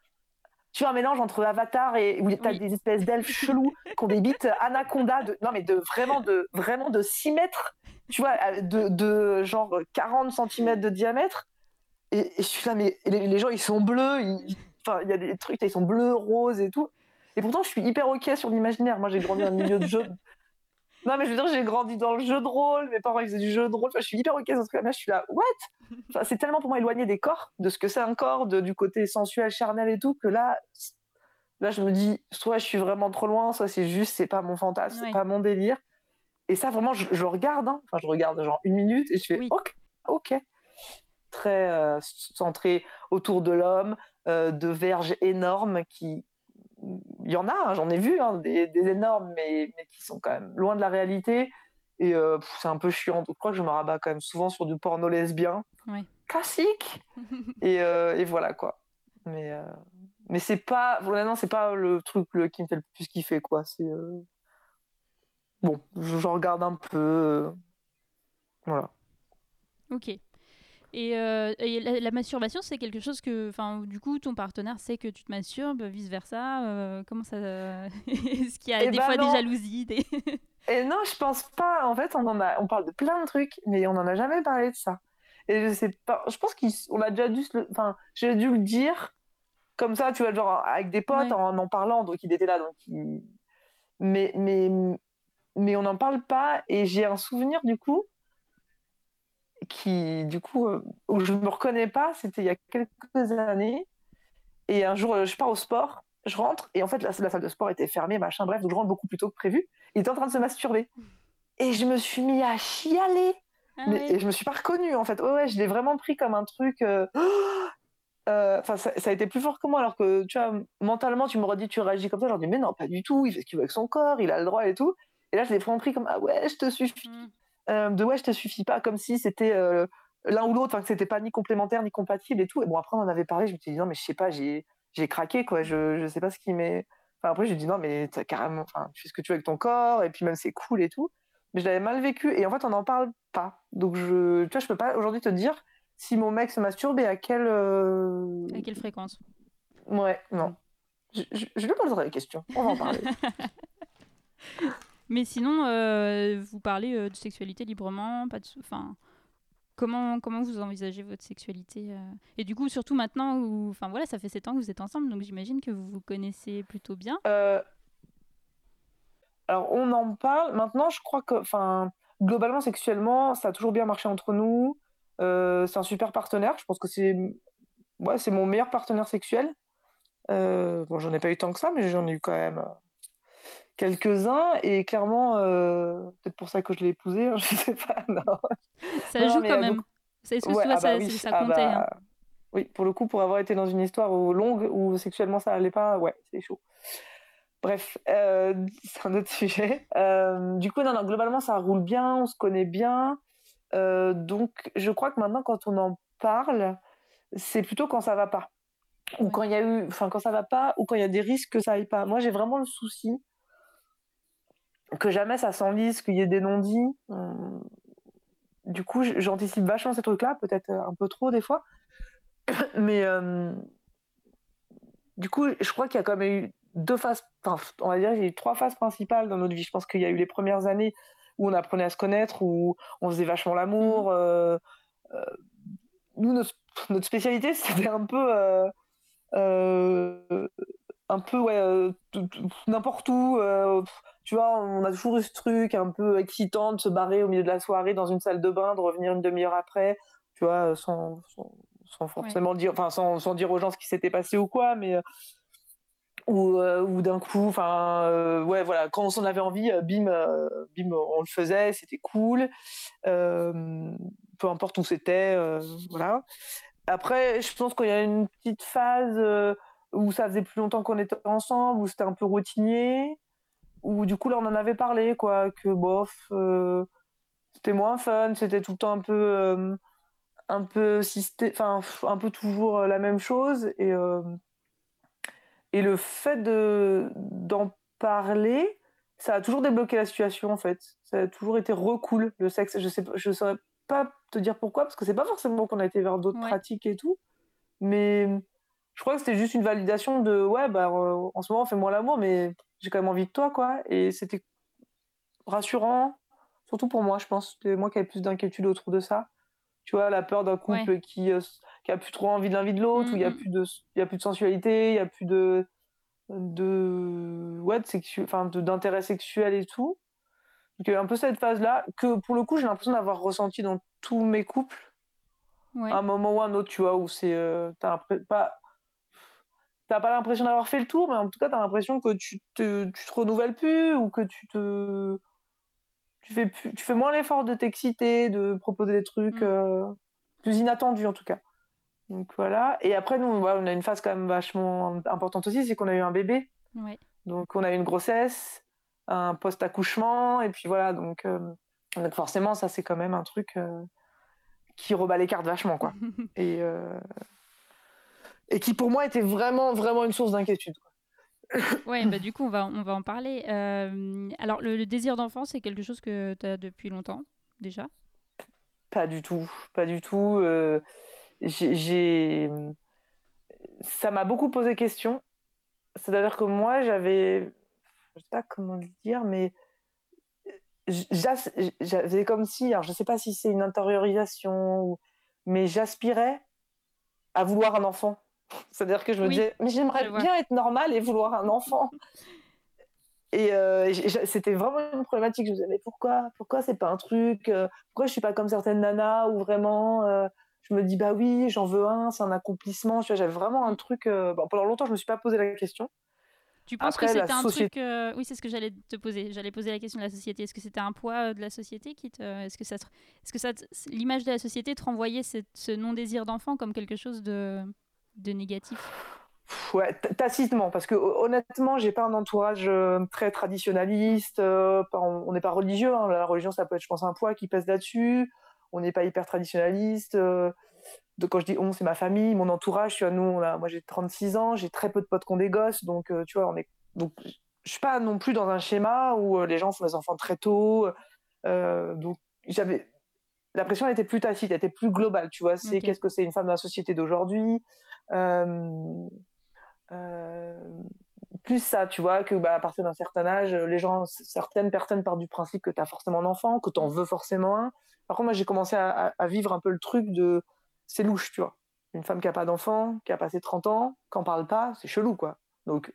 Tu vois, un mélange entre Avatar et où t'as Oui. des espèces d'elfes chelous qui ont des bites anaconda de. Non, mais de vraiment de, vraiment de 6 mètres, tu vois, euh, de, de genre 40 cm de diamètre. Et, et je suis là, mais les, les gens, ils sont bleus, ils- enfin, il y a des trucs, ils sont bleus, roses et tout. Et pourtant, je suis hyper OK sur l'imaginaire. Moi, j'ai grandi dans le milieu de jeu. Non, mais je veux dire, j'ai grandi dans le jeu de rôle. Mes parents, ils faisaient du jeu de rôle. Enfin, je suis hyper OK sur ce truc-là. Je suis là, what? Enfin, C'est tellement pour moi éloigné des corps, de ce que c'est un corps, de, du côté sensuel, charnel et tout, que là, là, je me dis, soit je suis vraiment trop loin, soit c'est juste, c'est pas mon fantasme, c'est pas mon délire. Et ça, vraiment, je, je regarde. hein. Enfin, je regarde genre une minute et je fais, Oui. OK, OK. Très euh, centré autour de l'homme, euh, de verges énormes qui. Il y en a, hein, j'en ai vu, hein, des, des énormes, mais, mais qui sont quand même loin de la réalité. Et euh, c'est un peu chiant. Donc, je crois que je me rabats quand même souvent sur du porno lesbien. Classique et, euh, et voilà quoi. Mais, euh, mais c'est pas, vraiment, c'est pas le truc le, qui me fait le plus kiffer quoi. C'est. euh, Bon, je, je regarde un peu. Voilà. Ok. Et, euh, et la, la masturbation, c'est quelque chose que, enfin, du coup, ton partenaire sait que tu te masturbes, vice versa. euh, comment ça Est-ce qu'il y a Eh des ben fois non. des jalousies des... Et non, je pense pas. En fait, on en a, on parle de plein de trucs, mais on en a jamais parlé de ça. Et je sais pas. Je pense qu'on a déjà dû, le- enfin, j'ai dû le dire comme ça, tu vois, genre avec des potes Ouais. en en parlant. Donc il était là, donc il- mais mais mais on n'en parle pas. Et j'ai un souvenir du coup qui, du coup, euh, où je me reconnais pas. C'était il y a quelques années. Et un jour, euh, je pars au sport. Je rentre et en fait la, la salle de sport était fermée, machin, bref, donc je rentre beaucoup plus tôt que prévu. Il était en train de se masturber. Et je me suis mis à chialer. Ah et je me suis pas reconnue en fait. Ouais, ouais, je l'ai vraiment pris comme un truc. euh, euh, Enfin, ça, ça a été plus fort que moi. Alors que tu vois, mentalement, tu m'aurais dit, tu réagis comme ça. J'aurais dit, mais non, pas du tout. Il fait ce qu'il veut avec son corps, il a le droit et tout. Et là, je l'ai vraiment pris comme, ah ouais, je te suffis. Mm. Euh, de ouais, je te suffis pas, comme si c'était euh, l'un ou l'autre, enfin, que c'était pas ni complémentaire ni compatible et tout. Et bon, après, on en avait parlé. Je me suis dit, non, mais je sais pas, j'ai j'ai craqué, quoi. Je, je sais pas ce qui m'est. Enfin, après, j'ai dit, non, mais t'as carrément. Enfin, tu fais ce que tu veux avec ton corps, et puis même, c'est cool et tout mais je l'avais mal vécu et en fait on n'en parle pas donc je tu vois je peux pas aujourd'hui te dire si mon mec se masturbe et à quelle euh, À quelle fréquence? Ouais non je, je, je lui poserai la question on va en parler Mais sinon, euh, vous parlez euh, de sexualité librement, pas de, enfin, comment comment vous envisagez votre sexualité euh? Et du coup, surtout maintenant enfin voilà, ça fait 7 ans que vous êtes ensemble, donc j'imagine que vous vous connaissez plutôt bien. Alors on en parle. Maintenant je crois que enfin globalement sexuellement ça a toujours bien marché entre nous. C'est un super partenaire. Je pense que c'est ouais, c'est mon meilleur partenaire sexuel. Bon j'en ai pas eu tant que ça mais j'en ai eu quand même quelques-uns et clairement euh, peut-être pour ça que je l'ai épousé hein, je sais pas non. Ça Non, joue mais, quand euh, même. donc- C'est- Est-ce que Ouais, ah ça, bah oui, ça ah comptait bah, hein Oui, pour le coup, pour avoir été dans une histoire longue où sexuellement ça allait pas, ouais, c'est chaud. Bref, euh, c'est un autre sujet. Du coup, non, non, globalement, ça roule bien, on se connaît bien. Donc, je crois que maintenant, quand on en parle, c'est plutôt quand ça va pas. Ou Ouais. quand il y a eu, enfin, quand ça va pas, ou quand il y a des risques que ça aille pas. Moi, j'ai vraiment le souci que jamais ça s'enlise, qu'il y ait des non-dits. Hum, Du coup, j'anticipe vachement ces trucs-là, peut-être euh, un peu trop des fois. Mais euh, du coup, je crois qu'il y a quand même eu deux phases, enfin, on va dire, il y a eu trois phases principales dans notre vie. Je pense qu'il y a eu les premières années où on apprenait à se connaître, où on faisait vachement l'amour. euh, euh, nous, notre, notre spécialité, c'était un peu, euh, euh, un peu, ouais, euh, n'importe où. euh, tu vois, on a toujours eu ce truc un peu excitant de se barrer au milieu de la soirée dans une salle de bain, de revenir une demi-heure après, tu vois, sans, sans, sans forcément dire, enfin, sans, sans dire aux gens ce qui s'était passé ou quoi, mais. euh, ou, euh, ou d'un coup, enfin, euh, ouais, voilà, quand on s'en avait envie, euh, bim, euh, bim, on le faisait, c'était cool. Euh, peu importe où c'était, euh, voilà. Après, je pense qu'il y a une petite phase euh, où ça faisait plus longtemps qu'on était ensemble, où c'était un peu routinier, où du coup là on en avait parlé, quoi, que bof, euh, c'était moins fun, c'était tout le temps un peu, euh, un peu systé, enfin un peu toujours euh, la même chose et euh, et le fait de d'en parler, ça a toujours débloqué la situation en fait. Ça a toujours été recool le sexe. Je sais, je saurais pas te dire pourquoi parce que c'est pas forcément qu'on a été vers d'autres Ouais. pratiques et tout, mais je crois que c'était juste une validation de ouais bah en ce moment on fait moins l'amour mais j'ai quand même envie de toi quoi et c'était rassurant surtout pour moi je pense c'était moi qui avais plus d'inquiétude autour de ça tu vois la peur d'un couple qui euh, qui a plus trop envie de l'un de l'autre où il y a plus de y a plus de sensualité il y a plus de de ouais enfin d'intérêt sexuel et tout donc il y a un peu cette phase là que pour le coup j'ai l'impression d'avoir ressenti dans tous mes couples Ouais. un moment ou un autre, tu vois, où c'est. euh, pas. T'as pas l'impression d'avoir fait le tour, mais en tout cas, t'as l'impression que tu te, tu te renouvelles plus ou que tu te. Tu fais, plus, tu fais moins l'effort de t'exciter, de proposer des trucs Mm. euh, plus inattendus en tout cas. Donc voilà. Et après, nous, on a une phase quand même vachement importante aussi, c'est qu'on a eu un bébé. Ouais. Donc on a eu une grossesse, un post-accouchement, et puis voilà, donc, euh, donc forcément, ça c'est quand même un truc euh, qui rebat les cartes vachement, quoi. et, et qui pour moi était vraiment, vraiment une source d'inquiétude. Ouais, bah du coup, on va, on va en parler. Euh, alors, le, le désir d'enfant, c'est quelque chose que tu as depuis longtemps, déjà? Pas du tout, pas du tout. euh, j'ai-. Ça m'a beaucoup posé question. C'est-à-dire que moi, j'avais... Je sais pas comment le dire, mais j'avais comme si... Alors, je sais pas si c'est une intériorisation, mais j'aspirais à vouloir un enfant. C'est-à-dire que je me Oui, disais, mais j'aimerais bien être normale et vouloir un enfant. Et euh, c'était vraiment une problématique. Je me disais, mais pourquoi Pourquoi c'est pas un truc euh, Pourquoi je suis pas comme certaines nanas où vraiment euh, je me dis, bah oui, j'en veux un, c'est un accomplissement. J'avais vraiment un truc. euh, bon, pendant longtemps, je me suis pas posé la question. Tu penses Après, que c'était un société- truc. Oui, c'est ce que j'allais te poser. J'allais poser la question de la société. Est-ce que c'était un poids de la société qui te. Est-ce que ça. te- Est-ce que ça. te- L'image de la société te renvoyait cette- ce non-désir d'enfant comme quelque chose de de négatif? Ouais, tacitement, parce que ho- honnêtement, j'ai pas un entourage euh, très traditionnaliste. euh, on n'est pas religieux. hein, la religion, ça peut être, je pense, un poids qui pèse là-dessus. On n'est pas hyper traditionnaliste. euh, quand je dis on, c'est ma famille, mon entourage. Tu vois, nous, on a- moi, j'ai 36 ans, j'ai très peu de potes des gosses, donc euh, tu vois, on est. Donc, je suis pas non plus dans un schéma où les gens font des enfants très tôt. donc, j'avais la pression elle était plus tacite, elle était plus globale, tu vois. C'est qu'est-ce que c'est une femme dans la société d'aujourd'hui? Plus ça, tu vois, que bah, à partir d'un certain âge, les gens, certaines personnes partent du principe que tu as forcément un enfant, que tu en veux forcément un. Par contre, moi, j'ai commencé à, vivre un peu le truc de c'est louche, tu vois. Une femme qui a pas d'enfant, qui a passé 30 ans, qui en parle pas, c'est chelou, quoi. Donc,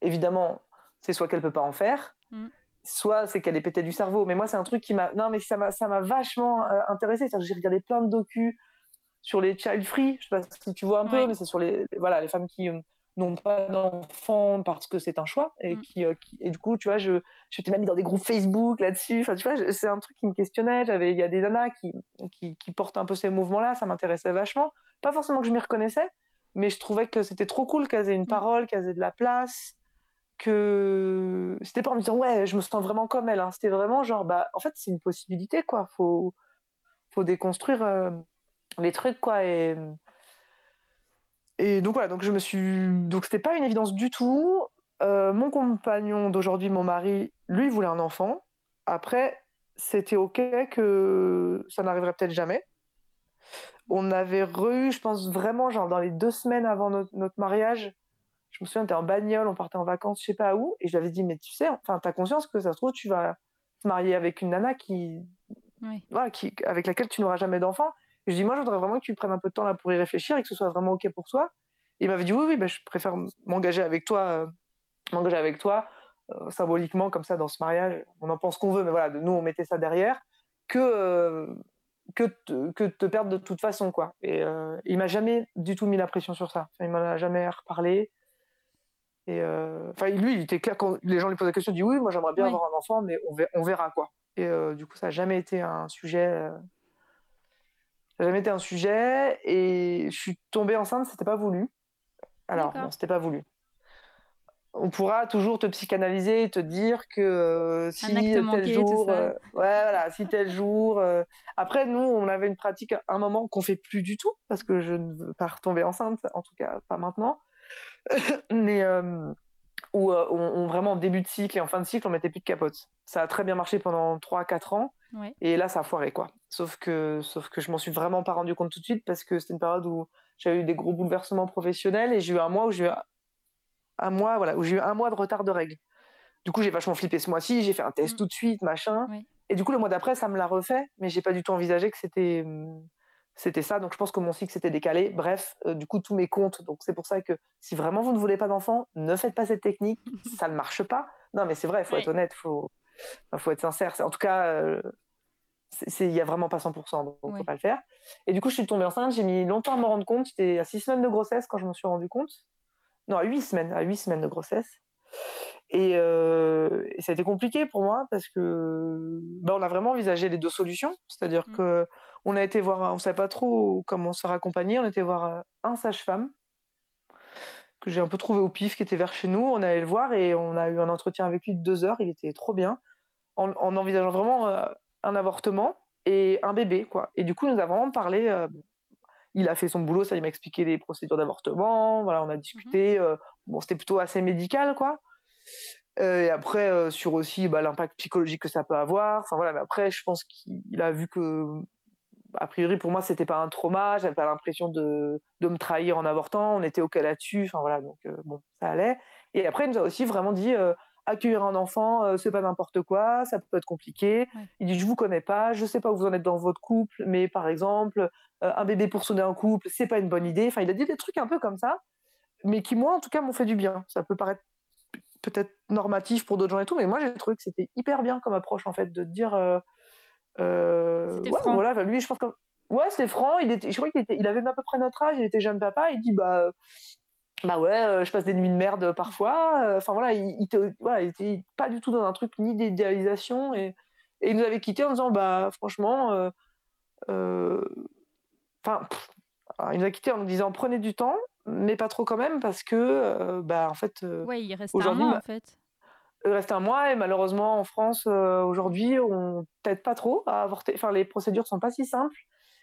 évidemment, c'est soit qu'elle peut pas en faire, Mm. soit c'est qu'elle est pétée du cerveau. Mais moi, c'est un truc qui m'a. Non, mais ça m'a ça m'a vachement euh, intéressé. J'ai regardé plein de docus sur les child free. Je sais pas si tu vois un peu, mais c'est sur les, voilà, les femmes qui euh, n'ont pas d'enfants parce que c'est un choix. Et, Mm. qui, euh, qui- et du coup, tu vois, je j'étais même mis dans des groupes Facebook là-dessus. Enfin, tu vois, c'est un truc qui me questionnait. J'avais, il y a des nanas qui, qui, qui portent un peu ces mouvements-là. Ça m'intéressait vachement. Pas forcément que je m'y reconnaissais, mais je trouvais que c'était trop cool qu'elles aient une parole, qu'elles aient de la place. Que c'était pas en me disant, ouais, je me sens vraiment comme elle. hein. C'était vraiment genre, bah, en fait, c'est une possibilité, quoi. Faut, faut déconstruire euh, les trucs, quoi. Et, et donc voilà, donc je me suis. Donc c'était pas une évidence du tout. Euh, mon compagnon d'aujourd'hui, mon mari, lui voulait un enfant. Après, c'était ok que ça n'arriverait peut-être jamais. On avait re je pense vraiment, genre dans les deux semaines avant notre, notre mariage, je me souviens, on était en bagnole, on partait en vacances, je sais pas où, et je lui avais dit, mais tu sais, enfin, t'as conscience que ça se trouve, tu vas te marier avec une nana qui, Oui. voilà, qui, avec laquelle tu n'auras jamais d'enfant. Et je dis, moi, je voudrais vraiment que tu prennes un peu de temps là pour y réfléchir et que ce soit vraiment OK pour toi. Et il m'avait dit, oui, oui, bah, je préfère m'engager avec toi, euh, m'engager avec toi, euh, symboliquement, comme ça, dans ce mariage. On en pense qu'on veut, mais voilà, de nous, on mettait ça derrière, que, euh, que, te, que te perdre de toute façon, quoi. Et euh, il m'a jamais du tout mis la pression sur ça. Enfin, il m'en a jamais reparlé. Et enfin, lui, il était clair quand les gens lui posaient la question, il dit oui, moi j'aimerais bien Oui. avoir un enfant, mais on verra, on verra quoi. Et euh, du coup, ça n'a jamais été un sujet. euh, ça n'a jamais été un sujet. Et je suis tombée enceinte, c'était pas voulu. Alors, non, c'était pas voulu. On pourra toujours te psychanalyser et te dire que euh, si tel manqué, jour, euh, ouais, voilà, si tel jour. euh, Après, nous, on avait une pratique à un moment qu'on fait plus du tout parce que je ne veux pas retomber enceinte, en tout cas pas maintenant. Mais où euh, on, on- vraiment en début de cycle et en fin de cycle, on mettait plus de capote. Ça a très bien marché pendant 3-4 ans. Ouais. Et là, ça a foiré, quoi. Sauf que, sauf que je m'en suis vraiment pas rendu compte tout de suite parce que c'était une période où j'avais eu des gros bouleversements professionnels et j'ai eu un mois où j'ai eu un mois, voilà, où j'ai eu un mois de retard de règles. Du coup, j'ai vachement flippé ce mois-ci, j'ai fait un test Mm. tout de suite, machin. Et du coup, le mois d'après, ça me l'a refait, mais j'ai pas du tout envisagé que c'était hum, c'était ça. Donc, je pense que mon cycle s'était décalé. Bref, euh, du coup, tous mes comptes. Donc, c'est pour ça que si vraiment vous ne voulez pas d'enfant, ne faites pas cette technique. ça ne marche pas. Non, mais c'est vrai, il faut être honnête, il faut, faut être sincère. En tout cas, euh, il n'y a vraiment pas 100%, donc il ne Ouais. faut pas le faire. Et du coup, je suis tombée enceinte. J'ai mis longtemps à me rendre compte. J'étais à 6 semaines de grossesse quand je m'en suis rendu compte. Non, à 8 semaines, à 8 semaines de grossesse. Et, euh, et ça a été compliqué pour moi parce que bah, on a vraiment envisagé les deux solutions. C'est-à-dire Mm. que on a été voir, on savait pas trop comment se faire accompagner. On était voir euh, un sage-femme que j'ai un peu trouvé au pif, qui était vers chez nous. On allait le voir et on a eu un entretien avec lui de deux heures. Il était trop bien, en, en envisageant vraiment euh, un avortement et un bébé, quoi. Et du coup, nous avons parlé. euh, il a fait son boulot, ça, il m'a expliqué les procédures d'avortement. Voilà, on a discuté. euh, bon, c'était plutôt assez médical, quoi. Euh, et après, sur aussi bah, l'impact psychologique que ça peut avoir. Enfin voilà, mais après, je pense qu'il a vu que, a priori, pour moi, c'était pas un trauma. J'avais pas l'impression de, de me trahir en avortant. On était OK là-dessus. Enfin voilà, donc bon, ça allait. Et après, il nous a aussi vraiment dit accueillir un enfant, euh, c'est pas n'importe quoi, ça peut être compliqué. Ouais. Il dit je vous connais pas, je sais pas où vous en êtes dans votre couple, mais par exemple, euh, un bébé pour sonner un couple, c'est pas une bonne idée. Enfin, il a dit des trucs un peu comme ça, mais qui moi, en tout cas, m'ont fait du bien. Ça peut paraître peut-être normatif pour d'autres gens et tout, mais moi j'ai trouvé que c'était hyper bien comme approche en fait de dire. Euh, euh, ouais, franc. voilà, lui je pense que ouais c'était franc. Il était, je crois qu'il était, il avait à peu près notre âge, il était jeune papa. Il dit bah bah ouais, euh, je passe des nuits de merde parfois. Euh, Enfin voilà, il, il était, voilà, il était pas du tout dans un truc ni d'idéalisation et, et il nous avait quitté en disant bah franchement, euh, enfin il nous a quitté en nous disant prenez du temps, mais pas trop quand même parce que euh, bah en fait euh, Ouais, il reste un mois en fait. il reste un mois et malheureusement en France euh, aujourd'hui on t'aide pas trop à avorter. Enfin les procédures sont pas si simples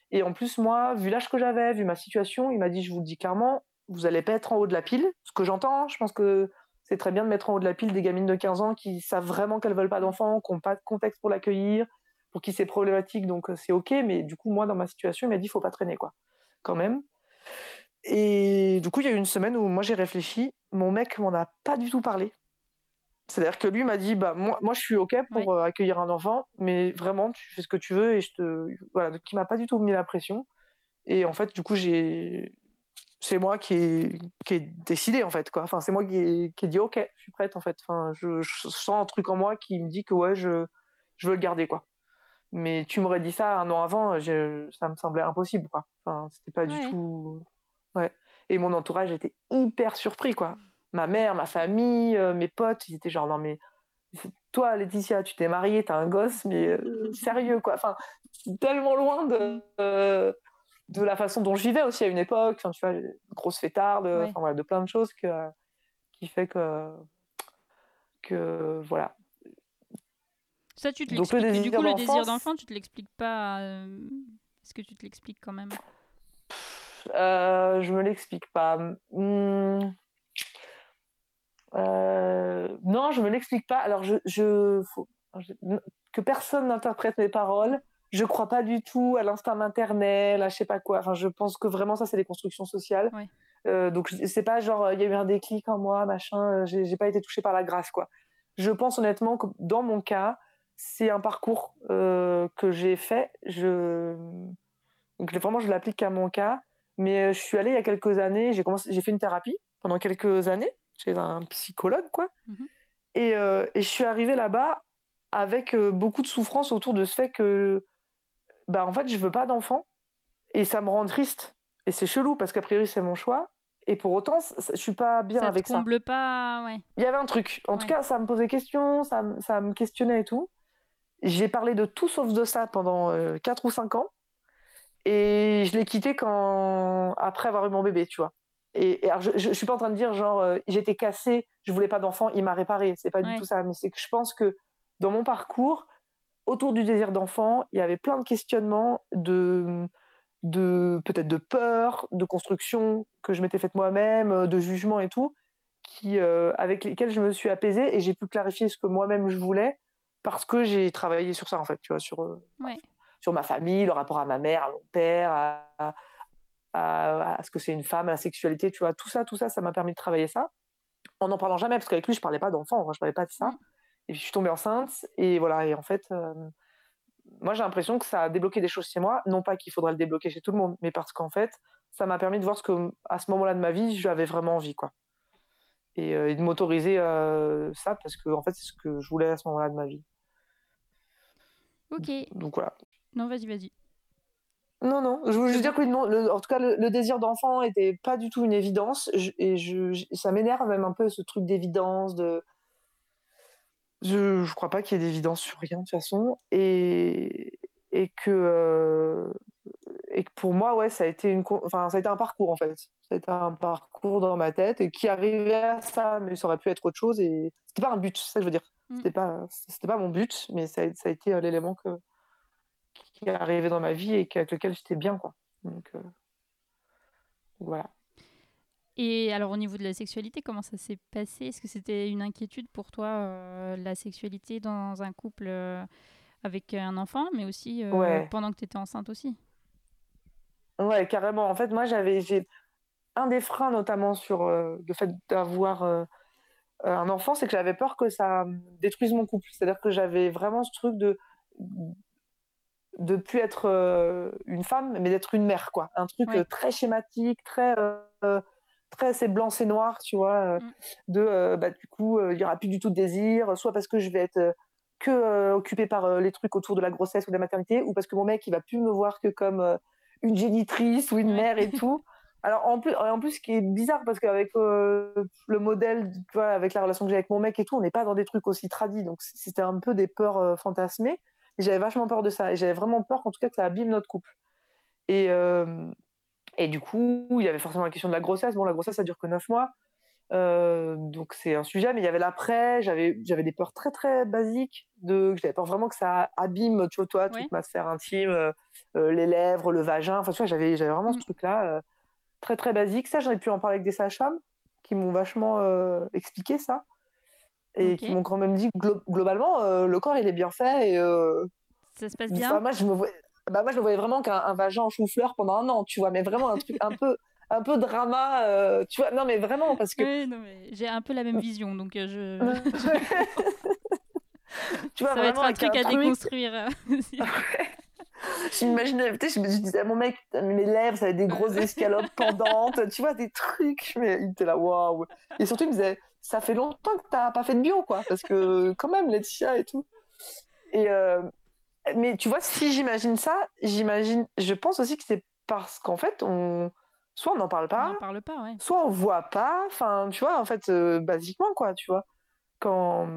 et en plus moi vu l'âge que j'avais, vu ma situation, il m'a dit je vous le dis clairement, vous allez pas être en haut de la pile. Ce que j'entends, hein, je pense que c'est très bien de mettre en haut de la pile des gamines de 15 ans qui savent vraiment qu'elles veulent pas d'enfants, qui n'ont pas de contexte pour l'accueillir, pour qui c'est problématique donc euh, c'est ok. Mais du coup moi dans ma situation il m'a dit faut pas traîner quoi, quand même. Et du coup il y a eu une semaine où moi j'ai réfléchi, mon mec m'en a pas du tout parlé. C'est-à-dire que lui m'a dit bah moi, moi je suis ok pour euh, accueillir un enfant, mais vraiment tu fais ce que tu veux et je te voilà donc il m'a pas du tout mis la pression. Et en fait du coup j'ai c'est moi qui ai, qui ai décidé en fait quoi. Enfin c'est moi qui ai, qui ai dit ok je suis prête en fait. Enfin je, je sens un truc en moi qui me dit que ouais je je veux le garder quoi. Mais tu m'aurais dit ça un an avant, je- ça me semblait impossible quoi. Enfin c'était pas Ouais. du tout ouais. Et mon entourage était hyper surpris quoi ma mère, ma famille, euh, mes potes, ils étaient genre non mais toi Laetitia, tu t'es mariée, t'as un gosse, mais euh, sérieux quoi. Enfin, c'est tellement loin de euh, de la façon dont je vivais aussi à une époque. Enfin, tu vois, grosse fêtarde, Ouais. enfin voilà, de plein de choses que qui fait que que voilà. Ça, tu te l'expliques. Du coup, le désir d'enfant, tu te l'expliques pas. euh, Est-ce que tu te l'expliques quand même? Euh, je me l'explique pas. Hmm. Euh, non, je me l'explique pas. Alors, je, je, faut- je- que personne n'interprète mes paroles. Je crois pas du tout à l'instinct maternel, à je sais pas quoi. Enfin, je pense que vraiment ça, c'est des constructions sociales. Ouais. Euh, donc, c'est pas genre il y a eu un déclic en moi, machin. euh, J'ai pas été touchée par la grâce, quoi. Je pense honnêtement que dans mon cas, c'est un parcours euh, que j'ai fait. Je donc vraiment, je l'applique qu'à mon cas. Mais euh, je suis allée il y a quelques années, j'ai commencé, j'ai fait une thérapie pendant quelques années chez un psychologue, quoi. Mhm. Et, euh, et je suis arrivée là-bas avec beaucoup de souffrance autour de ce fait que, bah, en fait, je veux pas d'enfant et ça me rend triste. Et c'est chelou parce qu'a priori, c'est mon choix. Et pour autant, je suis pas bien Ça avec te ça. comble pas, ouais. Il y avait un truc. En tout cas, ça me posait question, ça, me- ça me questionnait et tout. J'ai parlé de tout sauf de ça pendant 4 ou 5 ans. Et je l'ai quitté quand... après avoir eu mon bébé, tu vois. Et, et alors, je, je suis pas en train de dire, genre, euh, j'étais cassée, je voulais pas d'enfant, il m'a réparé. C'est pas Ouais. du tout ça. Mais c'est que je pense que dans mon parcours, autour du désir d'enfant, il y avait plein de questionnements de, de peut-être de peur, de construction que je m'étais faite moi-même, euh, de jugement et tout, qui, euh, avec lesquels je me suis apaisée et j'ai pu clarifier ce que moi-même je voulais parce que j'ai travaillé sur ça en fait, tu vois, sur, euh, Ouais. sur ma famille, le rapport à ma mère, à mon père, à, à- à ce que c'est une femme, à la sexualité, tu vois, tout ça, tout ça, ça m'a permis de travailler ça en n'en parlant jamais parce qu'avec lui je parlais pas d'enfant, je parlais pas de ça. Et puis je suis tombée enceinte et voilà et en fait. euh, moi, j'ai l'impression que ça a débloqué des choses chez moi. Non pas qu'il faudrait le débloquer chez tout le monde, mais parce qu'en fait, ça m'a permis de voir ce que, à ce moment-là de ma vie, j'avais vraiment envie, quoi. Et, euh, et de m'autoriser euh, ça parce que, en fait, c'est ce que je voulais à ce moment-là de ma vie. Ok. Donc voilà. Non, vas-y, vas-y. Non, non. Je veux juste dire que oui, non, le- en tout cas, le, le désir d'enfant était pas du tout une évidence. Je- et je- ça m'énerve même un peu ce truc d'évidence. De... Je, je crois pas qu'il y ait d'évidence sur rien de toute façon. Et, et que euh, et que pour moi, ouais, ça a été une, enfin, ça a été un parcours en fait. Ça a été un parcours dans ma tête et qui arrivait à ça, mais ça aurait pu être autre chose. Et c'était pas un but, c'est ça que je veux dire. Mm. C'était pas, c'était pas mon but, mais ça, a- ça a été euh, l'élément que qui est arrivé dans ma vie et avec lequel j'étais bien, quoi. Donc euh, voilà. Et alors, au niveau de la sexualité, comment ça s'est passé? Est-ce que c'était une inquiétude pour toi, euh, la sexualité dans un couple euh, avec un enfant, mais aussi euh, Ouais. pendant que tu étais enceinte aussi? Ouais, carrément. En fait, moi, j'avais, un des freins, notamment sur le fait d'avoir un enfant, c'est que j'avais peur que ça euh, détruise mon couple. C'est-à-dire que j'avais vraiment ce truc de de plus être une femme, mais d'être une mère, quoi. Un truc Ouais. très schématique, très très c'est blanc, c'est noir, tu vois. euh, Mm. De euh, bah du coup, euh, il y aura plus du tout de désir, soit parce que je vais être que occupée par les trucs autour de la grossesse ou de la maternité, ou parce que mon mec il va plus me voir que comme une génitrice ou une mère et tout. Alors en plus, en plus, ce qui est bizarre parce qu'avec euh, le modèle, tu vois, avec la relation que j'ai avec mon mec et tout, on n'est pas dans des trucs aussi tradis, donc c'était un peu des peurs euh, fantasmées. J'avais vachement peur de ça, et j'avais vraiment peur qu'en tout cas que ça abîme notre couple. Et euh, et du coup, il y avait forcément la question de la grossesse. Bon, la grossesse ça dure que 9 mois, euh, donc c'est un sujet. Mais il y avait l'après. J'avais j'avais des peurs très très basiques de, j'avais peur vraiment que ça abîme, tu vois, toi, toute ma sphère intime, euh, euh, les lèvres, le vagin. Enfin, tu vois, j'avais j'avais vraiment Mm. ce truc-là. euh, très très basique. Ça, j'en ai pu en parler avec des sages-femmes qui m'ont vachement expliqué ça et qui m'ont quand même dit glo- globalement le corps il est bien fait et Ça se passe enfin, bien? moi je me voyais, bah, moi je me voyais vraiment qu'un un vagin en chou-fleur pendant un an, tu vois, mais vraiment un truc un peu un peu drama, euh, tu vois. Non mais vraiment parce que Oui, non, mais j'ai un peu la même vision, donc euh, je... tu vois ça va être un truc à déconstruire. euh. J'imaginais, tu sais, je me disais à mon mec, mes lèvres, ça avait des grosses escalopes pendantes, tu vois, des trucs. Mais il était là, waouh. Et surtout, il me disait, ça fait longtemps que t'as pas fait de bio, quoi, parce que quand même, Laetitia et tout. Et euh, mais tu vois, si j'imagine ça, j'imagine, je pense aussi que c'est parce qu'en fait, on, soit on n'en parle pas, n'en parle pas, ouais. soit on voit pas. Enfin, tu vois, en fait, euh, basiquement, quoi, tu vois, quand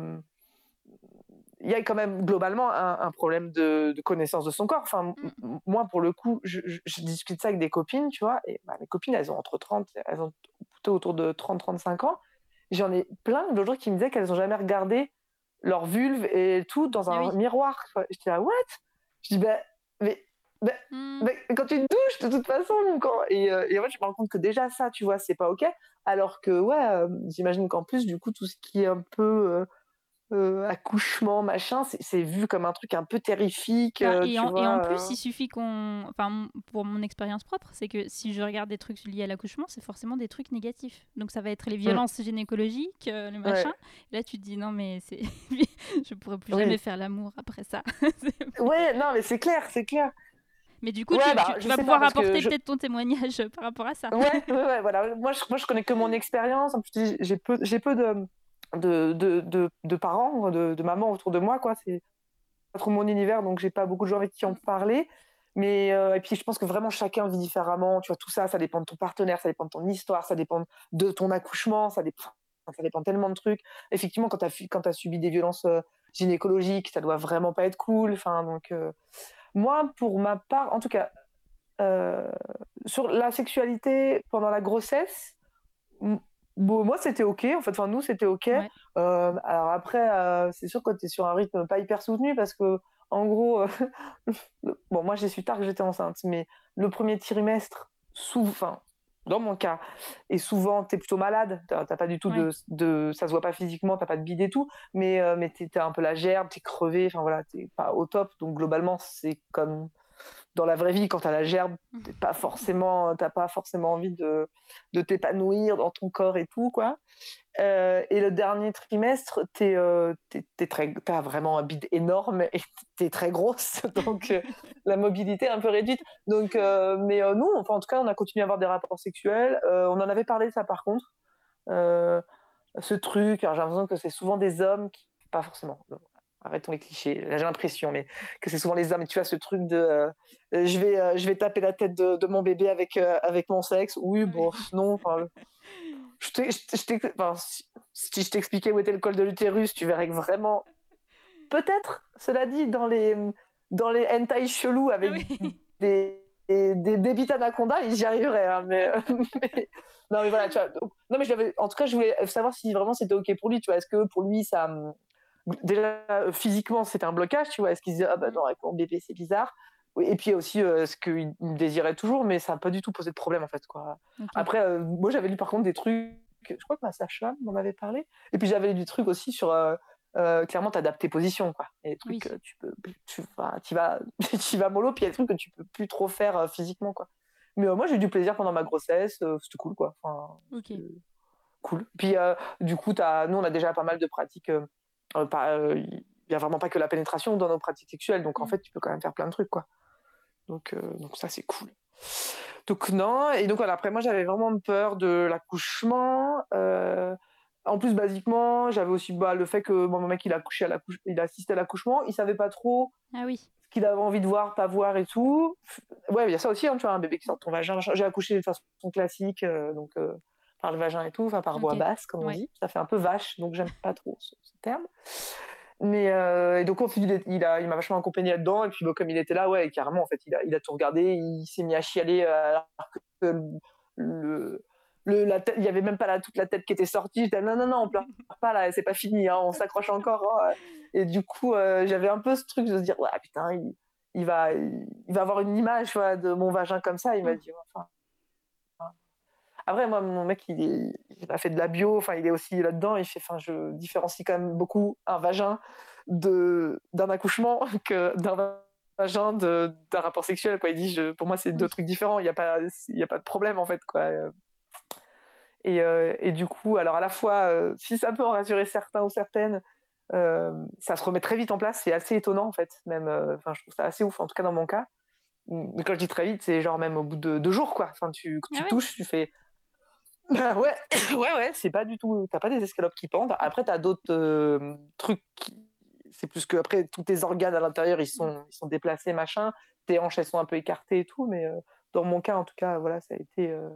il y a quand même globalement un, un problème de, de connaissance de son corps. Enfin, m- m- moi, pour le coup, je, je- je discute ça avec des copines, tu vois, et bah, mes copines, elles ont entre 30, elles ont plutôt autour de 30-35 ans. J'en ai plein l'autre jour qui me disaient qu'elles n'ont jamais regardé leur vulve et tout dans un oui. miroir. quoi. Je dis, ah, what? Je dis, bah, mais, Hmm. mais quand tu te douches, de toute façon, quand... et, euh, et en fait, je me rends compte que déjà ça, tu vois, c'est pas OK. Alors que, ouais, euh, j'imagine qu'en plus, du coup, tout ce qui est un peu euh, accouchement, machin, c'est- vu comme un truc un peu terrifique. Enfin, euh, et, en, et en euh. plus, il suffit qu'on. Enfin, pour mon expérience propre, c'est que si je regarde des trucs liés à l'accouchement, c'est forcément des trucs négatifs. Donc, ça va être les violences gynécologiques, le machin. Et là, tu te dis non, mais c'est. je pourrais plus Oui. jamais faire l'amour après ça. Ouais, non, mais c'est clair, c'est clair. mais du coup, Ouais, tu, bah, tu vas pas, pouvoir apporter je- peut-être ton témoignage par rapport à ça. Ouais, ouais, ouais, voilà. Moi je, moi, je connais que mon expérience. En plus, j'ai- peu, j'ai peu de, de, de, de, parents, de, de mamans autour de moi, quoi. C'est pas mon univers, donc j'ai pas beaucoup de gens avec qui en parler. Mais euh, et puis je pense que vraiment chacun vit différemment. Tu vois, tout ça, ça dépend de ton partenaire, ça dépend de ton histoire, ça dépend de ton accouchement, ça dépend, ça dépend tellement de trucs. Effectivement, quand tu as, subi des violences euh, gynécologiques, ça doit vraiment pas être cool. Enfin, donc euh, moi, pour ma part, en tout cas, sur la sexualité pendant la grossesse, bon, moi c'était ok. En fait, enfin nous c'était ok. Ouais. Euh, alors après, euh, c'est sûr quand tu es sur un rythme pas hyper soutenu parce que en gros, euh, bon moi j'ai su tard que j'étais enceinte, mais le premier trimestre, sous, dans mon cas. Et souvent, tu es plutôt malade. Tu n'as pas du tout de, de, Ça se voit pas physiquement, tu pas de bide et tout. Mais, mais tu un peu la gerbe, tu es crevé. Enfin voilà, tu pas au top. Donc globalement, c'est comme dans la vraie vie, quand tu as la gerbe, mmh. tu pas forcément, pas forcément envie de, de t'épanouir dans ton corps et tout. quoi. Euh, et le dernier trimestre, tu euh, as vraiment un bide énorme et tu es très grosse, donc euh, la mobilité est un peu réduite. Donc, mais nous, enfin, en tout cas, on a continué à avoir des rapports sexuels. on en avait parlé de ça par contre. ce truc, j'ai l'impression que c'est souvent des hommes qui, pas forcément, arrêtons les clichés, j'ai l'impression, mais que c'est souvent les hommes. Et tu as ce truc de je, vais, je vais taper la tête de, de mon bébé avec, avec mon sexe. Oui, bon, non si je t'expliquais où était le col de l'utérus, tu verrais que vraiment, peut-être, cela dit, dans les, dans les hentai chelous avec des, des, des débits anaconda, j'y arriverais. Hein, mais, non, mais voilà, tu vois. non, mais en tout cas, je voulais savoir si vraiment c'était OK pour lui. Tu vois, est-ce que pour lui, ça. Déjà, physiquement, c'était un blocage, tu vois. Est-ce qu'il se disait, ah bah non, avec mon bébé, c'est bizarre et puis aussi euh, ce qu'il désirait toujours, mais ça n'a pas du tout posé de problème en fait. Quoi. Après, euh, moi j'avais lu par contre des trucs, je crois que ma sage-femme m'en avait parlé, et puis j'avais lu des trucs aussi sur euh, clairement t'adapter position. Quoi. Et des trucs que tu peux, tu, vas, tu vas, tu vas mollo, puis il y a des trucs que tu peux plus trop faire physiquement. Quoi. Mais moi j'ai eu du plaisir pendant ma grossesse, c'était cool quoi. Enfin, Cool. Puis du coup, as, nous on a déjà pas mal de pratiques. il n'y a vraiment pas que la pénétration dans nos pratiques sexuelles, donc en mmh. fait tu peux quand même faire plein de trucs quoi. Donc, euh, donc ça, c'est cool. Donc non, et donc voilà, après moi j'avais vraiment peur de l'accouchement. Euh, en plus, basiquement, j'avais aussi bah, le fait que mon mec il a à l'accouchement, il a assisté à l'accouchement, il savait pas trop ah oui. ce qu'il avait envie de voir, pas voir et tout. Ouais, il y a ça aussi, hein, tu vois, un bébé qui sort de ton vagin. J'ai accouché de façon classique, euh, donc par le vagin et tout, enfin par voix basse, comme on dit. Ça fait un peu vache, donc j'aime pas trop ce, ce terme. Mais euh, et donc au il, il, a, il m'a vachement accompagné là-dedans. Et puis comme il était là, ouais, carrément, en fait, il a, il a tout regardé. Il s'est mis à chialer euh, alors que le, le, la tête, il y avait même pas la, toute la tête qui était sortie. J'étais non, non, non, on pleure pas là, c'est pas fini, hein, on s'accroche encore. Hein. Et du coup, euh, j'avais un peu ce truc de se dire, ouais, putain, il, il va, il, va avoir une image de mon vagin comme ça. Il m'a dit, enfin, après, moi, mon mec, il, a fait de la bio, enfin, il est aussi là-dedans. Il fait, enfin, je différencie quand même beaucoup un vagin de d'un accouchement que d'un vagin d'un rapport sexuel. Quoi. Il dit, je, pour moi, c'est deux trucs différents. Il n'y a pas, il y a pas de problème en fait, quoi. Et, euh, et, du coup, alors à la fois, euh, si ça peut en rassurer certains ou certaines, euh, ça se remet très vite en place. C'est assez étonnant en fait, même. Enfin, je trouve ça assez ouf, en tout cas dans mon cas. Mais quand je dis très vite, c'est genre même au bout de deux jours, quoi. Enfin, tu, tu ah touches, tu fais bah ouais, ouais, ouais, c'est pas du tout. T'as pas des escalopes qui pendent. Après, t'as d'autres euh, trucs. C'est plus que après tous tes organes à l'intérieur, ils sont, ils sont déplacés, machin. Tes hanches, elles sont un peu écartées et tout. Mais euh, dans mon cas, en tout cas, voilà, ça a été. Euh,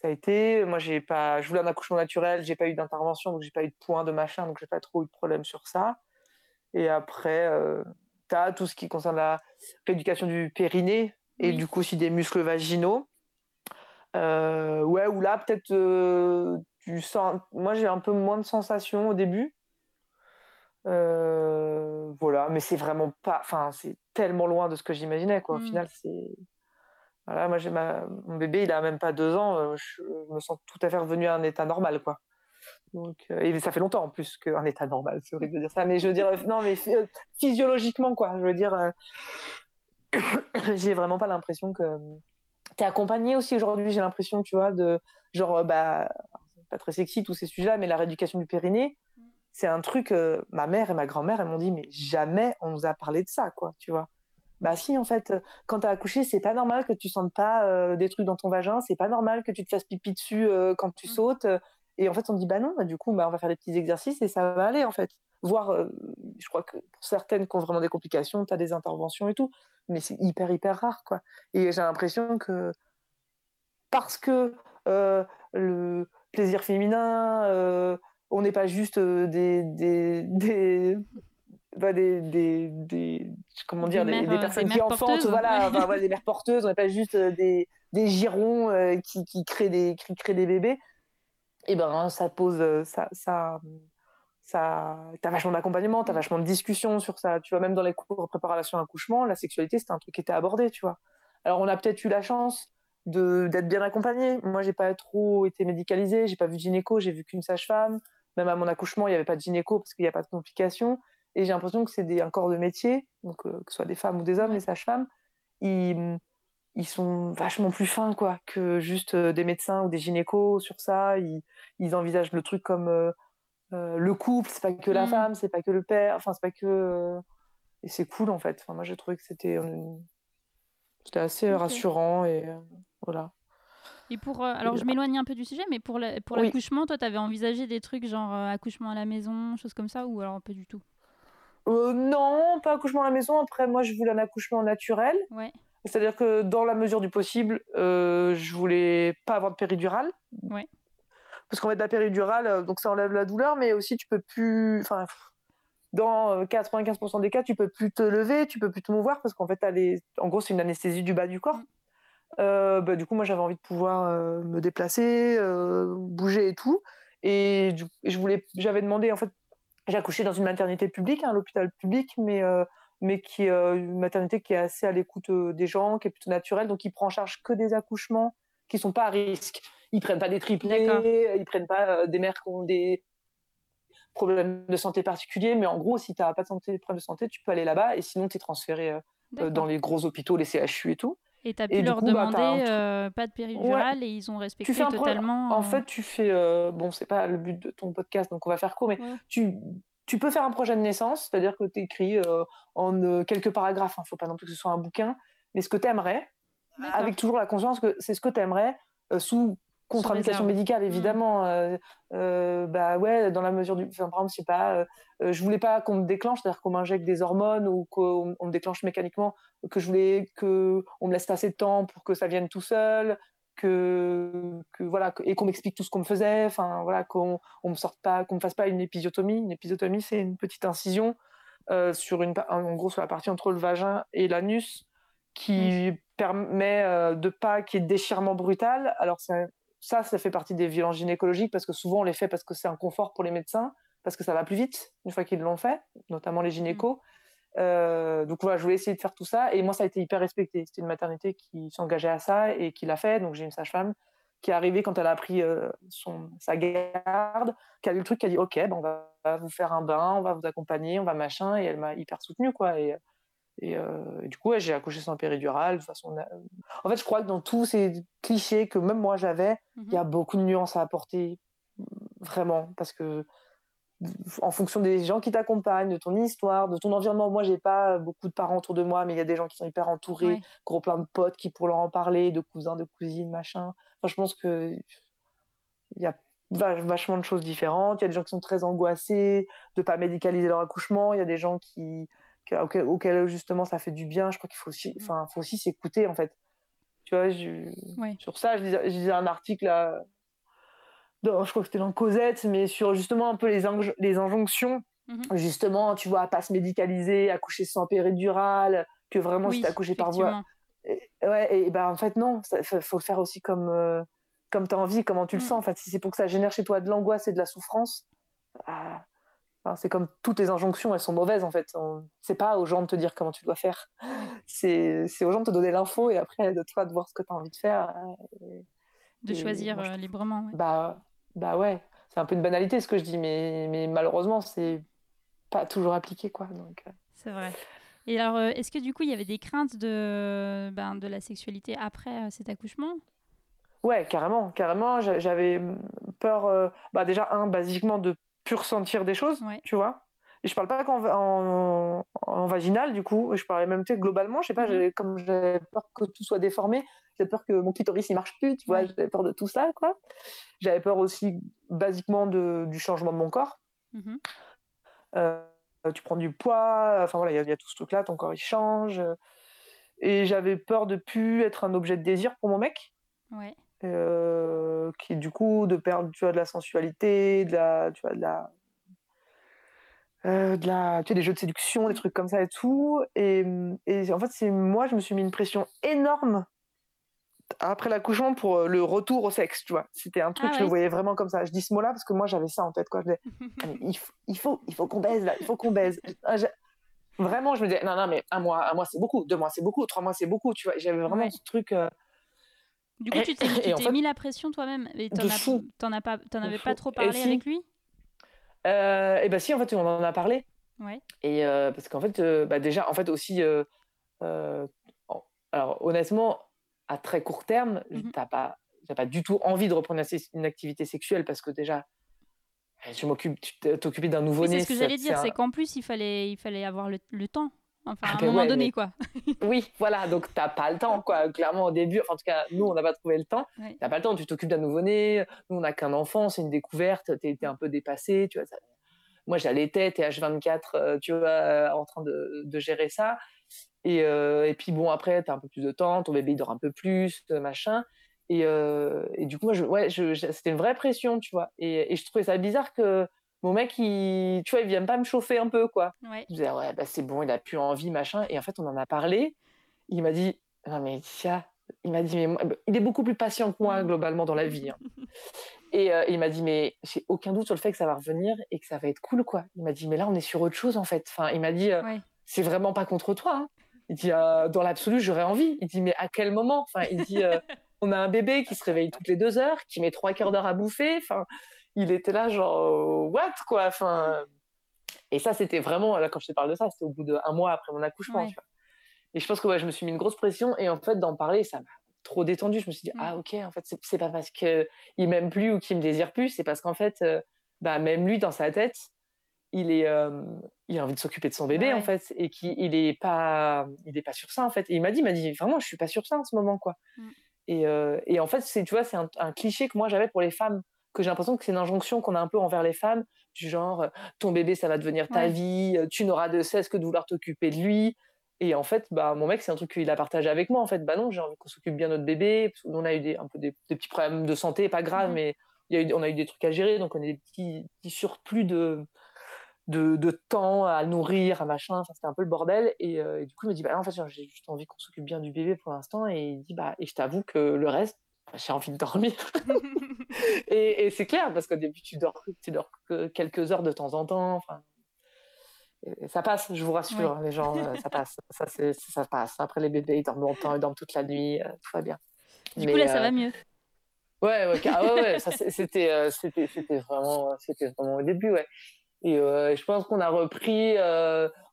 ça a été. Moi, j'ai pas. Je voulais un accouchement naturel. J'ai pas eu d'intervention, donc j'ai pas eu de point de machin, donc j'ai pas trop eu de problème sur ça. Et après, t'as tout ce qui concerne la rééducation du périnée et du coup aussi des muscles vaginaux. Euh, ouais, ou là, peut-être, euh, tu sens. Moi, j'ai un peu moins de sensations au début. Euh, voilà, mais c'est vraiment pas. Enfin, c'est tellement loin de ce que j'imaginais, quoi. Au mmh. final, c'est. Voilà, moi, j'ai ma... mon bébé, il a même pas deux ans. Je, me sens tout à fait revenu à un état normal, quoi. Donc, et ça fait longtemps en plus qu'un état normal, c'est horrible de dire ça, mais je veux dire, non, mais physiologiquement, quoi. Je veux dire, j'ai vraiment pas l'impression que t'es accompagné aussi aujourd'hui, j'ai l'impression, tu vois, de genre, bah, pas très sexy tous ces sujets-là, mais la rééducation du périnée, c'est un truc, euh, ma mère et ma grand-mère, elles m'ont dit, mais jamais on nous a parlé de ça, quoi, tu vois. Bah si, en fait, quand t'as accouché, c'est pas normal que tu sentes pas euh, des trucs dans ton vagin, c'est pas normal que tu te fasses pipi dessus euh, quand tu mm. sautes. Et en fait, on dit, bah non, bah, du coup, bah, on va faire des petits exercices et ça va aller, en fait. Voir, je crois que pour certaines qui ont vraiment des complications, tu as des interventions et tout mais c'est hyper, hyper rare, quoi. Et j'ai l'impression que parce que euh, le plaisir féminin, euh, on n'est pas juste euh, des, des, des, bah, des, des, des, comment dire, des, personnes qui enfantent, voilà, des mères porteuses, on n'est pas juste des, des girons qui, qui, créent des, qui créent des bébés. Et ben, ça pose, ça, ça, ça t'as vachement d'accompagnement t'as vachement de discussion sur ça tu vois même dans les cours de préparation à l'accouchement la sexualité c'était un truc qui était abordé tu vois alors on a peut-être eu la chance de d'être bien accompagnée. Moi, j'ai pas trop été médicalisée, j'ai pas vu de gynéco, j'ai vu qu'une sage-femme. Même à mon accouchement, il n'y avait pas de gynéco parce qu'il n'y a pas de complications. Et j'ai l'impression que c'est des, un corps de métier, donc euh, que ce soit des femmes ou des hommes, les sages-femmes, ils, ils sont vachement plus fins quoi, que juste euh, des médecins ou des gynécos sur ça. Ils, ils envisagent le truc comme euh, le couple, c'est pas que la Mm. femme, c'est pas que le père, enfin, c'est pas que. Et c'est cool en fait. Enfin, moi, j'ai trouvé que c'était c'était assez rassurant et voilà. Et pour, euh, alors je m'éloigne un peu du sujet, mais pour la- pour Oui. l'accouchement, toi, t'avais envisagé des trucs genre euh, accouchement à la maison, choses comme ça, ou alors pas du tout? Euh, non, pas accouchement à la maison. Après, moi, je voulais un accouchement naturel. Ouais. C'est-à-dire que dans la mesure du possible, euh, je voulais pas avoir de péridurale. Ouais. Parce qu'en fait, la péridurale, euh, donc ça enlève la douleur, mais aussi tu peux plus. Enfin, dans euh, 95% des cas, tu peux plus te lever, tu peux plus te mouvoir parce qu'en fait, les... en gros, c'est une anesthésie du bas du corps. Mm. Euh, bah, du coup, moi, j'avais envie de pouvoir euh, me déplacer, euh, bouger et tout. Et du- je voulais, j'avais demandé, en fait, j'ai accouché dans une maternité publique, hein, l'hôpital public, mais, euh, mais qui est euh, une maternité qui est assez à l'écoute euh, des gens, qui est plutôt naturelle, donc qui prend en charge que des accouchements qui sont pas à risque. Ils prennent pas des triplés, ils prennent pas euh, des mères qui ont des problèmes de santé particuliers, mais en gros, si tu n'as pas de santé, problème de santé, tu peux aller là-bas et sinon tu es transféré euh, euh, dans les gros hôpitaux, les CHU et tout. Et t'as et pu leur coup, bah, un demander euh, pas de péridurale et ils ont respecté Tu fais totalement. En fait, tu fais. euh, bon, c'est pas le but de ton podcast, donc on va faire court, mais Ouais. tu, tu peux faire un projet de naissance, c'est-à-dire que tu écris en quelques paragraphes, il ne faut pas non plus que ce soit un bouquin, mais ce que tu aimerais, avec toujours la conscience que c'est ce que tu aimerais, sous contre-indication médicale, évidemment. euh, euh, bah ouais, dans la mesure du. Enfin, par exemple, je sais pas, euh, je voulais pas qu'on me déclenche, c'est-à-dire qu'on m'injecte des hormones ou qu'on on me déclenche mécaniquement, que je voulais qu'on me laisse assez de temps pour que ça vienne tout seul, que, que voilà, que- et qu'on m'explique tout ce qu'on me faisait, enfin voilà, qu'on on me sorte pas, qu'on me fasse pas une épisiotomie. Une épisiotomie, c'est une petite incision euh, sur une, en gros, sur la partie entre le vagin et l'anus qui permet euh, de pas qu'il y ait de déchirement brutal. Alors ça, ça, ça fait partie des violences gynécologiques parce que souvent on les fait parce que c'est un confort pour les médecins, parce que ça va plus vite une fois qu'ils l'ont fait, notamment les gynécos. Euh, donc voilà, je voulais essayer de faire tout ça et moi ça a été hyper respecté. C'était une maternité qui s'engageait à ça et qui l'a fait. Donc j'ai une sage-femme qui est arrivée quand elle a pris euh, son, sa garde, qui a lu le truc, qui a dit ok, ben on va, va vous faire un bain, on va vous accompagner, on va machin et elle m'a hyper soutenue quoi. Et, et, euh, et du coup ouais, j'ai accouché sans péridurale. De façon, a- en fait je crois que dans tous ces clichés que même moi j'avais, il y a beaucoup de nuances à apporter vraiment parce que en fonction des gens qui t'accompagnent, de ton histoire, de ton environnement. Moi, j'ai pas beaucoup de parents autour de moi, mais il y a des gens qui sont hyper entourés, Ouais. gros plein de potes qui pourront leur en parler, de cousins, de cousines, machin. Enfin, je pense que il y a va- vachement de choses différentes. Il y a des gens qui sont très angoissés de pas médicaliser leur accouchement. Il y a des gens qui, qui- auxquels, auxquels, justement ça fait du bien. Je crois qu'il faut aussi, enfin, faut aussi s'écouter en fait. Tu vois, je- Ouais. sur ça, je lisais, je lisais un article là, dans- je crois que c'était dans Cosette, mais sur justement un peu les, inj- les injonctions, Mhm. justement, tu vois, à pas se médicaliser, accoucher sans péridurale, que vraiment Oui, si t'as accouché par voie. Et- ouais, et ben en fait, non, il faut faire aussi comme, euh, comme tu as envie, comment tu le Mm. sens. En fait, si c'est pour que ça génère chez toi de l'angoisse et de la souffrance, ah, enfin, c'est comme toutes les injonctions, elles sont mauvaises en fait. On- C'est pas aux gens de te dire comment tu dois faire, c'est aux gens de te donner l'info et après de toi de voir ce que tu as envie de faire. Et- De et choisir moi, je euh, librement. ouais. bah, bah ouais, c'est un peu une banalité ce que je dis, mais, mais malheureusement, c'est pas toujours appliqué, quoi. Donc, euh, C'est vrai. Et alors, euh, est-ce que du coup, il y avait des craintes de, ben, de la sexualité après euh, cet accouchement? Ouais, carrément, carrément, j'a- j'avais peur, euh, bah déjà, un, basiquement, de plus ressentir des choses, Ouais. tu vois. Et je parle pas qu'en en, en vaginal, du coup, je parlais même, tu sais, globalement, je sais pas, Mhm. comme j'avais peur que tout soit déformé, j'avais peur que mon clitoris, il marche plus, tu vois, j'avais peur de tout ça, quoi. J'avais peur aussi, basiquement, de, du changement de mon corps. Mhm. Euh, tu prends du poids, enfin voilà, il y, a- il y a tout ce truc-là, ton corps il change. Et j'avais peur de plus être un objet de désir pour mon mec, Ouais. euh, qui du coup de perdre, tu vois, de la sensualité, de la, tu vois, de la, euh, de la, tu sais, des jeux de séduction, des trucs comme ça et tout. Et, et en fait, c'est moi, je me suis mis une pression énorme après l'accouchement pour euh, le retour au sexe, tu vois. C'était un truc, Ah je le voyais vraiment comme ça. Je dis ce mot-là parce que moi, j'avais ça en tête, quoi. Je disais, ah, il, faut, il faut, il faut qu'on baise là, il faut qu'on baise. Ah, Vraiment, je me disais, non, non, mais un mois, un mois c'est beaucoup, deux mois c'est beaucoup, trois mois c'est beaucoup, tu vois. J'avais vraiment Ouais. ce truc. euh, Du coup, tu t'es en fait- mis la pression toi-même et t'en as- t'en as pas, t'en avais pas trop parlé si. avec lui? Euh, et ben si, en fait, on en a parlé. Ouais. Et euh, parce qu'en fait, euh, bah déjà, en fait aussi, euh, alors honnêtement, à très court terme, Mhm. t'as pas, t'as pas du tout envie de reprendre une activité sexuelle parce que déjà, je m'occupe, tu t'occuper d'un Oui, nouveau-né. c'est ce que j'allais dire, un- c'est qu'en plus il fallait, il fallait avoir le, le temps. Enfin, à Ah un ben moment ouais, donné, mais- quoi. Oui, voilà, donc t'as pas le temps, quoi. Clairement, au début, enfin, en tout cas, nous, on n'a pas trouvé le temps. Ouais. T'as pas le temps, tu t'occupes d'un nouveau-né. Nous, on n'a qu'un enfant, c'est une découverte. T'es t'es un peu dépassé, tu vois. ça- Moi, j'allaitais, t'es H24, euh, tu vois, euh, en train de, de gérer ça. Et, euh, et puis, bon, après, t'as un peu plus de temps, ton bébé, il dort un peu plus, euh, machin. Et, et du coup, moi, je, ouais, je, je- c'était une vraie pression, tu vois. Et, et je trouvais ça bizarre que mon mec, il, tu vois, il vienne pas me chauffer un peu, quoi. Ouais. Je disais, ouais, bah, c'est bon, il a plus envie, machin. Et en fait, on en a parlé. Il m'a dit, non, mais tiens, il m'a dit, mais moi- il est beaucoup plus patient que moi, globalement, dans la vie. hein. Et euh, il m'a dit, mais j'ai aucun doute sur le fait que ça va revenir et que ça va être cool, quoi. Il m'a dit, mais là, on est sur autre chose, en fait. Enfin, il m'a dit, euh, Ouais. c'est vraiment pas contre toi. hein. Il dit, euh, dans l'absolu, j'aurais envie. Il dit, mais à quel moment? Enfin, il dit, on a un bébé qui se réveille toutes les deux heures, qui met trois quarts d'heure à bouffer. Enfin, il était là, genre, euh, what, quoi Enfin, et ça, c'était vraiment, là, quand je te parle de ça, c'était au bout d'un mois après mon accouchement, Ouais. tu vois. Et je pense que ouais, je me suis mis une grosse pression. Et en fait, d'en parler, ça m'a trop détendu. Je me suis dit, Mm. ah, ok, en fait, c'est- pas parce qu'il m'aime plus ou qu'il me désire plus, c'est parce qu'en fait, euh, bah, même lui, dans sa tête, il, est, euh, il a envie de s'occuper de son bébé, Ouais. en fait, et qu'il il est, pas, il est pas sur ça, en fait. Et il m'a dit, il m'a dit, vraiment, je suis pas sur ça en ce moment, quoi. Mm. Et, euh, et en fait, c'est, tu vois, c'est un, un cliché que moi j'avais pour les femmes, que j'ai l'impression que c'est une injonction qu'on a un peu envers les femmes, du genre, euh, ton bébé, ça va devenir ta Ouais. vie, euh, tu n'auras de cesse que de vouloir t'occuper de lui. Et en fait, bah, mon mec, c'est un truc qu'il a partagé avec moi. En fait, bah non, j'ai envie qu'on s'occupe bien de notre bébé. Parce qu'on a eu des, un peu des, des petits problèmes de santé, pas graves, Mhm. mais il y a eu, on a eu des trucs à gérer. Donc, on a des petits, petits surplus de, de, de temps à nourrir, à machin. Enfin, c'était un peu le bordel. Et, euh, et du coup, il me dit, bah, en fait, j'ai juste envie qu'on s'occupe bien du bébé pour l'instant. Et il dit, bah, et je t'avoue que le reste, j'ai envie de dormir. et et c'est clair, parce qu'au début, tu dors, tu dors quelques heures de temps en temps. Enfin, ça passe, je vous rassure, les gens, euh, ça passe. Ça, passe. Après, les bébés, ils dorment longtemps, ils dorment toute la nuit, euh, tout va bien. Du Mais, coup, là, ça euh, va mieux. Ouais, ouais, car- ouais, c'était, euh, vraiment, c'était vraiment au début, ouais. Et euh, je pense qu'on a repris,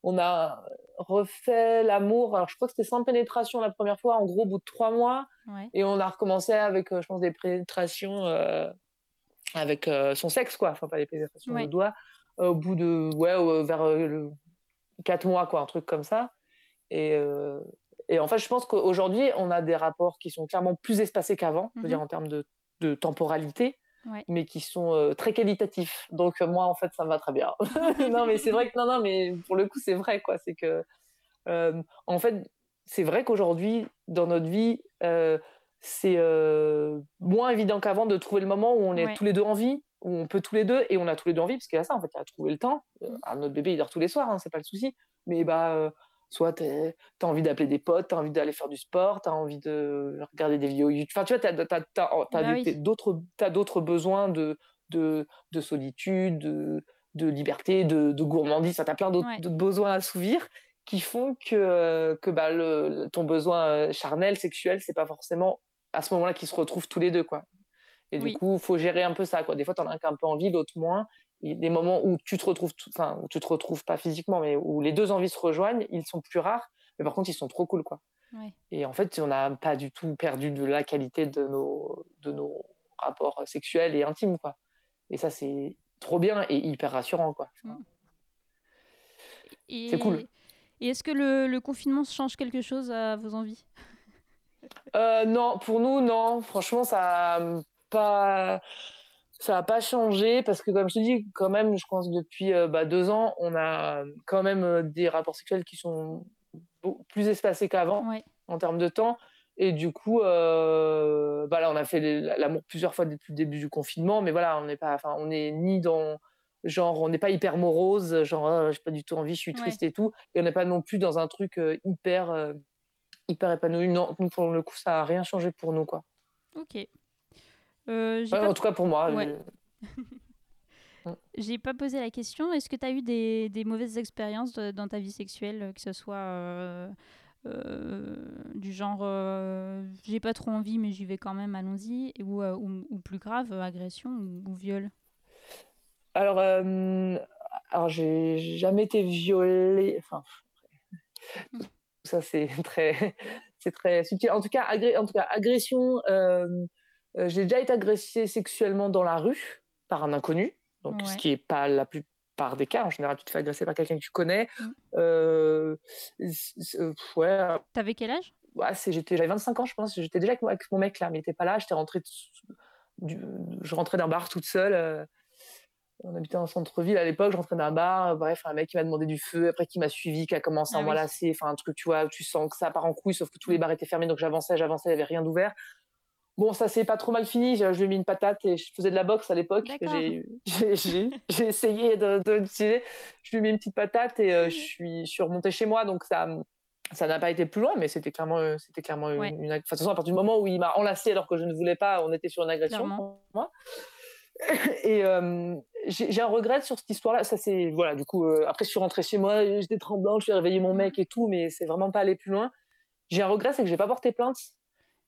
on a refait l'amour. Alors, je crois que c'était sans pénétration la première fois, en gros, au bout de trois mois. Ouais. Et on a recommencé avec, euh, je pense, des pénétrations euh, avec euh, son sexe, quoi. Enfin, pas des pénétrations Ouais. de doigts. euh, au bout de, ouais, vers le quatre mois, quoi, un truc comme ça. Et, et en fait, je pense qu'aujourd'hui, on a des rapports qui sont clairement plus espacés qu'avant, je veux Mhm. dire, en termes de, de temporalité, Ouais. mais qui sont euh, très qualitatifs. Donc, euh, moi, en fait, ça me va très bien. non, mais c'est vrai que, non, non, mais pour le coup, c'est vrai, quoi. C'est que, euh, en fait, c'est vrai qu'aujourd'hui, dans notre vie, euh, c'est moins évident qu'avant de trouver le moment où on est Ouais. tous les deux en vie, où on peut tous les deux, et on a tous les deux envie, parce qu'il y a ça, en fait, il y a trouver le temps. Mm. alors, notre bébé, il dort tous les soirs, hein, c'est pas le souci. Mais bah, soit tu as envie d'appeler des potes, tu as envie d'aller faire du sport, tu as envie de regarder des vidéos YouTube. Enfin, tu vois, tu as, Bah d'autres t'as d'autres besoins de, de, de solitude, de, de liberté, de, de gourmandise. Tu as plein d'autres Ouais. besoins à assouvir qui font que, que bah, le, ton besoin euh, charnel, sexuel, c'est pas forcément à ce moment-là qu'ils se retrouvent tous les deux. Quoi. Et Oui. du coup, il faut gérer un peu ça. Quoi. Des fois, tu en as un qui a un peu envie, l'autre moins. Et des moments où tu te retrouves, enfin, où tu te retrouves pas physiquement, mais où les deux envies se rejoignent, ils sont plus rares. Mais par contre, ils sont trop cool. Quoi. Ouais. Et en fait, on n'a pas du tout perdu de la qualité de nos, de nos rapports sexuels et intimes. Quoi. Et ça, c'est trop bien et hyper rassurant. Quoi. Et... C'est cool. Et est-ce que le, le confinement change quelque chose à vos envies? Euh, non, pour nous, non. Franchement, ça a pas, ça a pas changé parce que, comme je te dis, quand même, je pense que depuis euh, bah, deux ans, on a quand même euh, des rapports sexuels qui sont plus espacés qu'avant Ouais. en termes de temps. Et du coup, euh, bah là, on a fait l'amour plusieurs fois depuis le début du confinement, mais voilà, on n'est pas, enfin, on est ni dans genre, on n'est pas hyper morose, genre, Ah, j'ai pas du tout envie, je suis Ouais. triste et tout, et on n'est pas non plus dans un truc euh, hyper, euh, hyper épanoui. Non, pour le coup, ça a rien changé pour nous, quoi. Ok. Euh, j'ai Ouais, pas- En tout cas, pour moi. Ouais. J'ai pas posé la question. Est-ce que tu as eu des, des mauvaises expériences de- dans ta vie sexuelle, que ce soit euh, euh, du genre euh, j'ai pas trop envie mais j'y vais quand même, allons-y, ou, ou, ou plus grave, agression ou, ou viol? Alors, alors j'ai jamais été violée. Enfin, ça c'est très, c'est très subtil. En tout cas, agré- en tout cas agression. Euh, euh, j'ai déjà été agressée sexuellement dans la rue par un inconnu, donc ce qui est pas la plupart des cas. En général, tu te fais agresser par quelqu'un que tu connais. Mm. Euh, euh, ouais, T'avais quel âge? ouais, c'est- j'étais, j'avais 25 ans, je pense. J'étais déjà avec, mon- avec mon mec là, mais il était pas là. J'étais rentrée, du- je rentrais d'un bar toute seule. euh, on habitait en centre-ville à l'époque. Je rentrais d'un bar. euh, Bref, un mec qui m'a demandé du feu, après qui m'a suivi, qui a commencé à Ah oui. m'enlacer. Enfin, un truc, tu vois, tu sens que ça part en couille, sauf que tous les bars étaient fermés, donc j'avançais, j'avançais, il n'y avait rien d'ouvert. Bon, ça s'est pas trop mal fini. Je je lui ai mis une patate et je faisais de la boxe à l'époque. J'ai essayé de, de l'utiliser. Je lui ai mis une petite patate et euh, je suis, je suis remontée chez moi. Donc ça ça n'a pas été plus loin, mais c'était clairement, euh, c'était clairement une, Ouais. une enfin, de toute façon, à partir du moment où il m'a enlacé alors que je ne voulais pas, on était sur une agression Clairement. pour moi. Et euh, j'ai j'ai un regret sur cette histoire-là. Ça c'est voilà. Du coup, euh, après je suis rentrée chez moi, j'étais tremblante, je suis réveillé mon mec et tout, mais c'est vraiment pas allé plus loin. J'ai un regret, c'est que j'ai pas porté plainte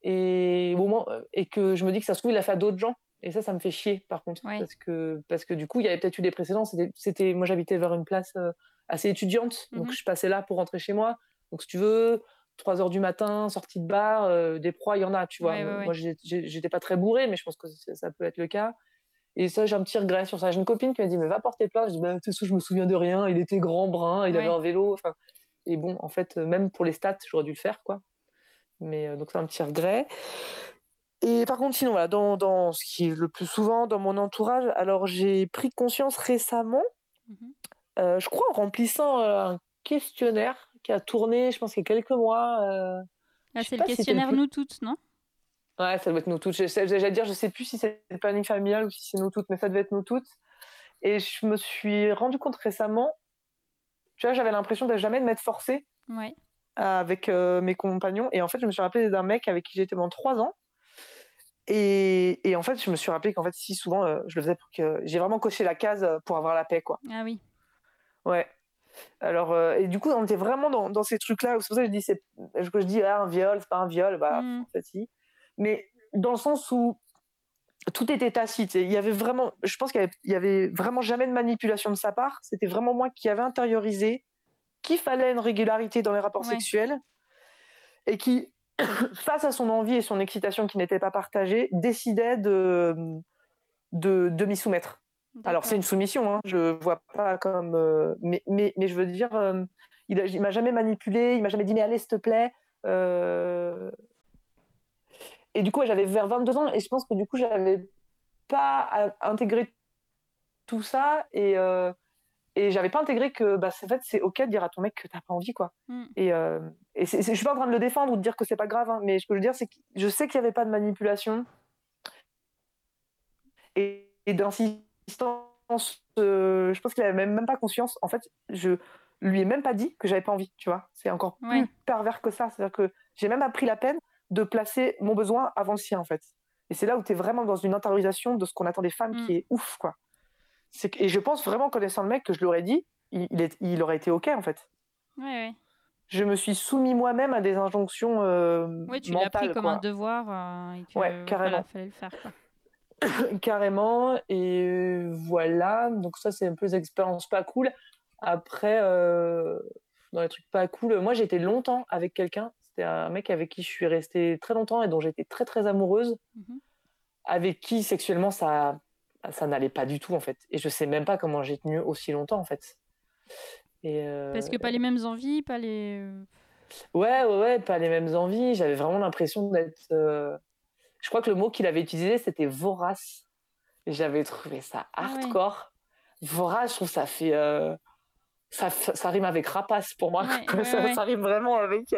et au euh, et que je me dis que ça se trouve il a fait à d'autres gens. Et ça, ça me fait chier par contre, parce que parce que du coup, il y avait peut-être eu des précédents. C'était, c'était- moi j'habitais vers une place euh, assez étudiante, donc Mhm. je passais là pour rentrer chez moi. Donc si tu veux, 3 heures du matin, sortie de bar, euh, des proies, il y en a, tu vois. Ouais. Moi, j'étais pas très bourré, mais je pense que ça, peut être le cas. Et ça, j'ai un petit regret sur ça. J'ai une copine qui m'a dit, mais va porter plainte. Je dis, bah, je me souviens de rien. Il était grand, brun, il avait un vélo. Enfin, et bon, en fait, euh, même pour les stats, j'aurais dû le faire, quoi. Mais euh, donc, c'est un petit regret. Et par contre, sinon, voilà, dans, dans ce qui est le plus souvent dans mon entourage, alors j'ai pris conscience récemment, Mhm. euh, je crois en remplissant euh, un questionnaire qui a tourné, je pense, il y a quelques mois. euh, Ah, c'est le si questionnaire Nous Toutes, non? Ouais, ça doit être nous toutes. J'allais dire, je sais plus si c'est le planning familial ou si c'est nous toutes, mais ça devait être nous toutes. Et je me suis rendu compte récemment, tu vois, j'avais l'impression de jamais de m'être forcée Ouais. Avec euh, mes compagnons. Et en fait, je me suis rappelé d'un mec avec qui j'étais pendant trois ans. Et, et en fait, je me suis rappelé qu'en fait, si souvent, euh, je le faisais pour que. J'ai vraiment coché la case pour avoir la paix, quoi. Ah oui. Ouais. Alors, euh, et du coup, on était vraiment dans, dans ces trucs-là. C'est pour ça que je dis, c'est, que je dis, ah, un viol, c'est pas un viol. Bah, Mm. en fait, si. Mais dans le sens où tout était tacite. Il y avait vraiment, je pense qu'il y avait, il y avait vraiment jamais de manipulation de sa part. C'était vraiment moi qui avais intériorisé qu'il fallait une régularité dans les rapports Ouais. sexuels et qui, face à son envie et son excitation qui n'était pas partagée, décidait de, de, de m'y soumettre. Alors c'est une soumission, hein, je vois pas comme, euh, mais, mais, mais je veux dire, euh, il, il m'a jamais manipulé, il m'a jamais dit mais allez s'il te plaît. euh. Et du coup j'avais vers 22 ans et je pense que du coup j'avais pas intégré tout ça et et j'avais pas intégré que bah c'est- en fait c'est ok de dire à ton mec que t'as pas envie quoi. Mm. Et, euh, et c'est- c'est- je suis pas en train de le défendre ou de dire que c'est pas grave, hein, mais ce que je veux dire c'est que je sais qu'il y avait pas de manipulation et, et d'insistance. euh, je pense qu'il avait même, même pas conscience. En fait, je lui ai même pas dit que j'avais pas envie, tu vois. C'est encore plus pervers que ça. C'est-à-dire que j'ai même appris la peine de placer mon besoin avant le sien, en fait. Et c'est là où tu es vraiment dans une intériorisation de ce qu'on attend des femmes Mm. qui est ouf, quoi. C'est Et je pense vraiment, connaissant le mec, que je l'aurais dit, il, il, est- il aurait été OK, en fait. Ouais, ouais. Je me suis soumis moi-même à des injonctions euh, Ouais, tu l'as pris comme quoi. un devoir euh, et que Ouais, voilà, carrément. fallait le faire. Quoi. carrément et euh, voilà donc ça c'est un peu des expériences pas cool après euh, dans les trucs pas cool moi j'ai été longtemps avec quelqu'un c'était un mec avec qui je suis restée très longtemps et dont j'étais très très amoureuse Mhm. avec qui sexuellement ça ça n'allait pas du tout en fait et je sais même pas comment j'ai tenu aussi longtemps en fait et euh, Parce que pas les mêmes envies, pas les. Ouais, ouais, ouais, pas les mêmes envies. J'avais vraiment l'impression d'être. euh, Je crois que le mot qu'il avait utilisé, c'était vorace. Et j'avais trouvé ça Ah ouais. hardcore. Vorace, je trouve ça fait. euh, Ça, ça rime avec rapace pour moi. Ouais, ça rime vraiment avec.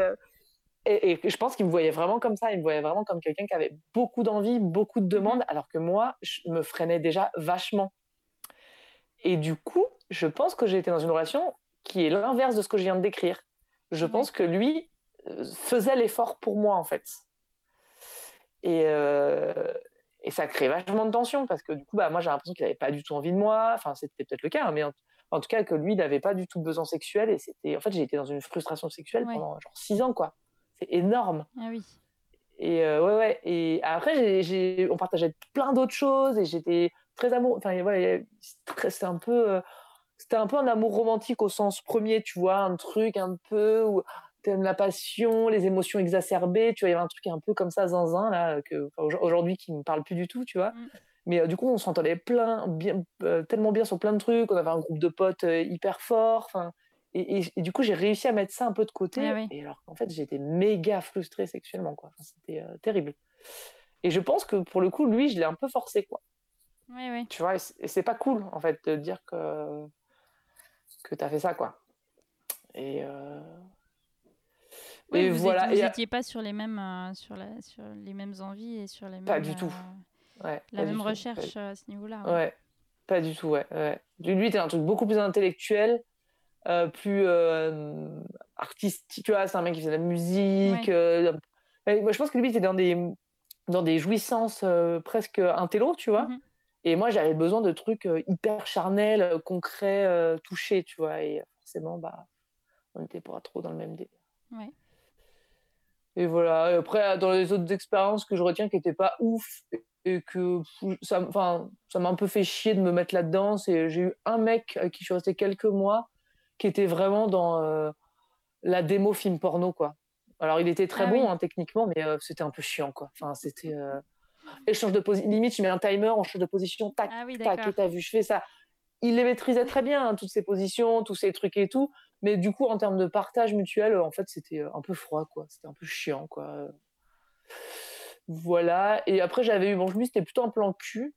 Et, et je pense qu'il me voyait vraiment comme ça. Il me voyait vraiment comme quelqu'un qui avait beaucoup d'envie, beaucoup de Mhm. demandes, alors que moi, je me freinais déjà vachement. Et du coup, je pense que j'ai été dans une relation qui est l'inverse de ce que je viens de décrire. Je Ouais. pense que lui euh, faisait l'effort pour moi, en fait. Et, euh, et ça crée vachement de tension parce que du coup, bah, moi, j'ai l'impression qu'il n'avait pas du tout envie de moi. Enfin, c'était peut-être le cas, hein, mais en, En tout cas, que lui, il n'avait pas du tout besoin sexuel. Et c'était, en fait, j'ai été dans une frustration sexuelle Ouais. pendant genre six ans, quoi. C'est énorme. Ah oui. Et euh, ouais, ouais. Et après, on partageait plein d'autres choses et j'étais très amoureux. Enfin, voilà, c'était un peu, euh, c'était un peu un amour romantique au sens premier, tu vois, un truc un peu où t'aimes la passion, les émotions exacerbées, tu vois, il y avait un truc un peu comme ça, zinzin, là, que, enfin, aujourd'hui, qui me parle plus du tout, tu vois. Mm. Mais euh, du coup, on s'entendait plein, bien, euh, tellement bien sur plein de trucs. On avait un groupe de potes euh, hyper fort. Enfin, et, et- et du coup, j'ai réussi à mettre ça un peu de côté. Ah oui. Et alors qu'en fait, j'étais méga frustrée sexuellement, quoi. Enfin, C'était euh, terrible. Et je pense que pour le coup, lui, je l'ai un peu forcé, quoi. Oui, oui. Tu vois, et c'est- pas cool, en fait, de dire que, que t'as fait ça, quoi. Et, euh, Oui, et vous voilà. Êtes, vous Et, étiez pas sur les mêmes, euh, sur la, sur les mêmes envies et sur les mêmes. Pas du tout. euh, ouais, la même recherche euh, à ce niveau-là. ouais. Ouais, pas du tout, ouais. ouais. Lui, était un truc beaucoup plus intellectuel, euh, plus euh, artistique, tu vois, c'est un mec qui faisait de la musique. Ouais. euh, moi, je pense que lui, il était dans des, dans des jouissances euh, presque intello, tu vois. Mhm. Et moi, j'avais besoin de trucs euh, hyper charnels, euh, concrets, euh, touchés, tu vois. Et forcément, bah, on n'était pas trop dans le même délire. Ouais. Et voilà. Et après, dans les autres expériences que je retiens qui n'étaient pas ouf et que ça, enfin, ça m'a un peu fait chier de me mettre là-dedans, c'est j'ai eu un mec avec qui je suis restée quelques mois qui était vraiment dans euh, la démo film porno, quoi. Alors, il était très Ah bon oui. hein, techniquement, mais euh, c'était un peu chiant, quoi. Enfin, c'était. euh, échange de position. Limite, je mets un timer, on change de position, tac, Ah oui, tac, et t'as vu, je fais ça. Il les maîtrisait très bien, hein, toutes ces positions, tous ces trucs et tout. Mais du coup, en termes de partage mutuel, en fait, c'était euh, un peu froid, quoi. C'était un peu chiant, quoi. Voilà. Et après, j'avais eu, bon, lui, c'était plutôt un plan cul,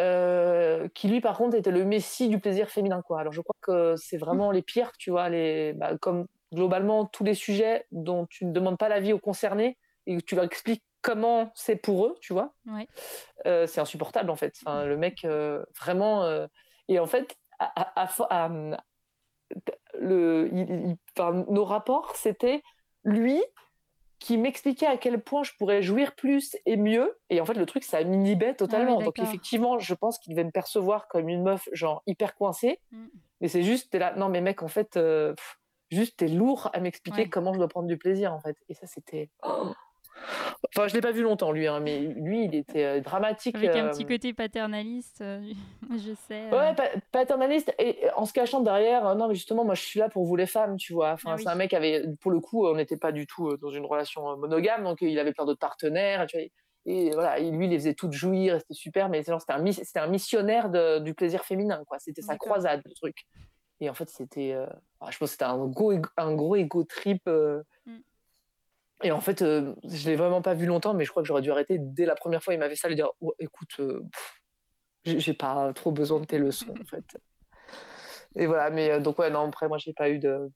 euh, qui lui, par contre, était le messie du plaisir féminin, quoi. Alors, je crois que c'est vraiment les pires, tu vois, les, bah, comme globalement tous les sujets dont tu ne demandes pas l'avis aux concernés et que tu leur expliques comment c'est pour eux, tu vois. Ouais. Euh, c'est insupportable, en fait. Enfin, le mec, euh, vraiment. Et en fait, à, à- à fo- à- le, il- il- enfin, nos rapports, c'était lui qui m'expliquait à quel point je pourrais jouir plus et mieux. Et en fait, le truc, ça m'inhibait totalement. Donc, d'accord. effectivement, je pense qu'il devait me percevoir comme une meuf, genre, hyper coincée. Mm. Mais c'est juste, t'es là, non, mais mec, en fait, euh, pff, juste, t'es lourd à m'expliquer Ouais. comment je dois prendre du plaisir, en fait. Et ça, c'était. oh. Enfin, je l'ai pas vu longtemps, lui, hein, mais lui, il était euh, dramatique. Avec un euh, petit côté paternaliste, euh, je sais. euh, Ouais, pa- paternaliste et en se cachant derrière, non mais justement moi je suis là pour vous les femmes, tu vois. Enfin Ah oui. c'est un mec qui avait pour le coup on n'était pas du tout dans une relation monogame donc il avait plein d'autres partenaires, tu vois. Et voilà, et lui il les faisait toutes jouir, c'était super mais c'était un c'était un missionnaire de- du plaisir féminin quoi, c'était sa croisade le truc. Et en fait c'était ah, je pense que c'était un gros égo- un gros ego trip. Et en fait, euh, je l'ai vraiment pas vu longtemps, mais je crois que j'aurais dû arrêter dès la première fois. Il m'avait ça, lui dire Oh, écoute, euh, j'ai pas trop besoin de tes leçons en fait. Et voilà, mais euh, donc ouais, non, après moi j'ai pas eu de,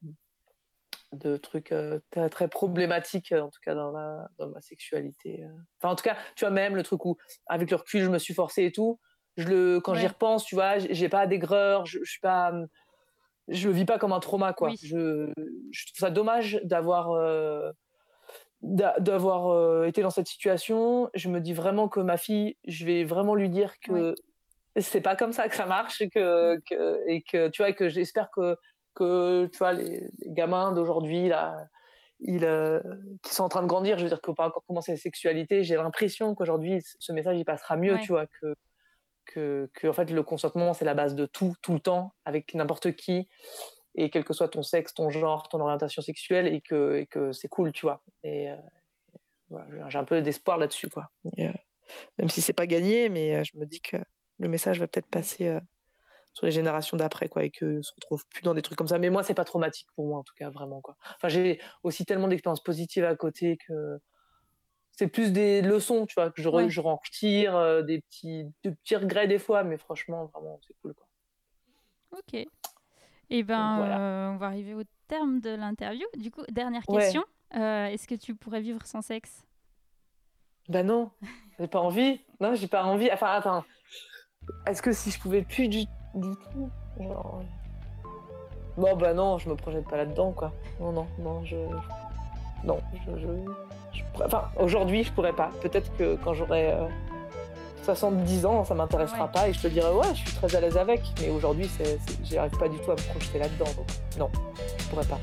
de trucs euh, très, problématiques en tout cas dans, la, dans ma sexualité. euh. Enfin en tout cas, tu vois même le truc où avec le recul je me suis forcée et tout. Je le, quand j'y repense, tu vois, j'ai pas d'aigreur, je, je suis pas, je le vis pas comme un trauma quoi. Oui. Je, je trouve ça dommage d'avoir euh, d'a- d'avoir euh, été dans cette situation. Je me dis vraiment que ma fille, je vais vraiment lui dire que c'est pas comme ça que ça marche et que, que- et que tu vois que j'espère que que tu vois les, les gamins d'aujourd'hui là ils, euh, qui sont en train de grandir je veux dire qu'ils n'ont pas encore commencé la sexualité j'ai l'impression qu'aujourd'hui ce message il passera mieux tu vois que que, que en fait le consentement c'est la base de tout tout le temps avec n'importe qui et quel que soit ton sexe ton genre ton orientation sexuelle et que et que c'est cool tu vois. Et euh, voilà, j'ai un peu d'espoir là-dessus quoi. Et, euh, même si c'est pas gagné mais euh, je me dis que le message va peut-être passer sur les générations d'après quoi et que se retrouve plus dans des trucs comme ça. Mais moi c'est pas traumatique pour moi en tout cas vraiment quoi. Enfin j'ai aussi tellement d'expériences positives à côté que c'est plus des leçons tu vois que je, re- Ouais. je retire des petits de petits regrets des fois mais franchement vraiment c'est cool quoi. Ok. Et ben, voilà. euh, on va arriver au terme de l'interview. Du coup, dernière Ouais. question. Euh, Est-ce que tu pourrais vivre sans sexe? Bah non j'ai pas envie non j'ai pas envie enfin attends est-ce que si je pouvais plus du, du tout genre... non bah non je me projette pas là-dedans quoi non non non je non je, je, je pourrais- enfin aujourd'hui je pourrais pas peut-être que quand j'aurai euh, 70 ans, ça m'intéressera Ouais. pas et je te dirais ouais, je suis très à l'aise avec. Mais aujourd'hui, c'est, c'est- j'y arrive pas du tout à me projeter là-dedans. Donc non, je pourrais pas.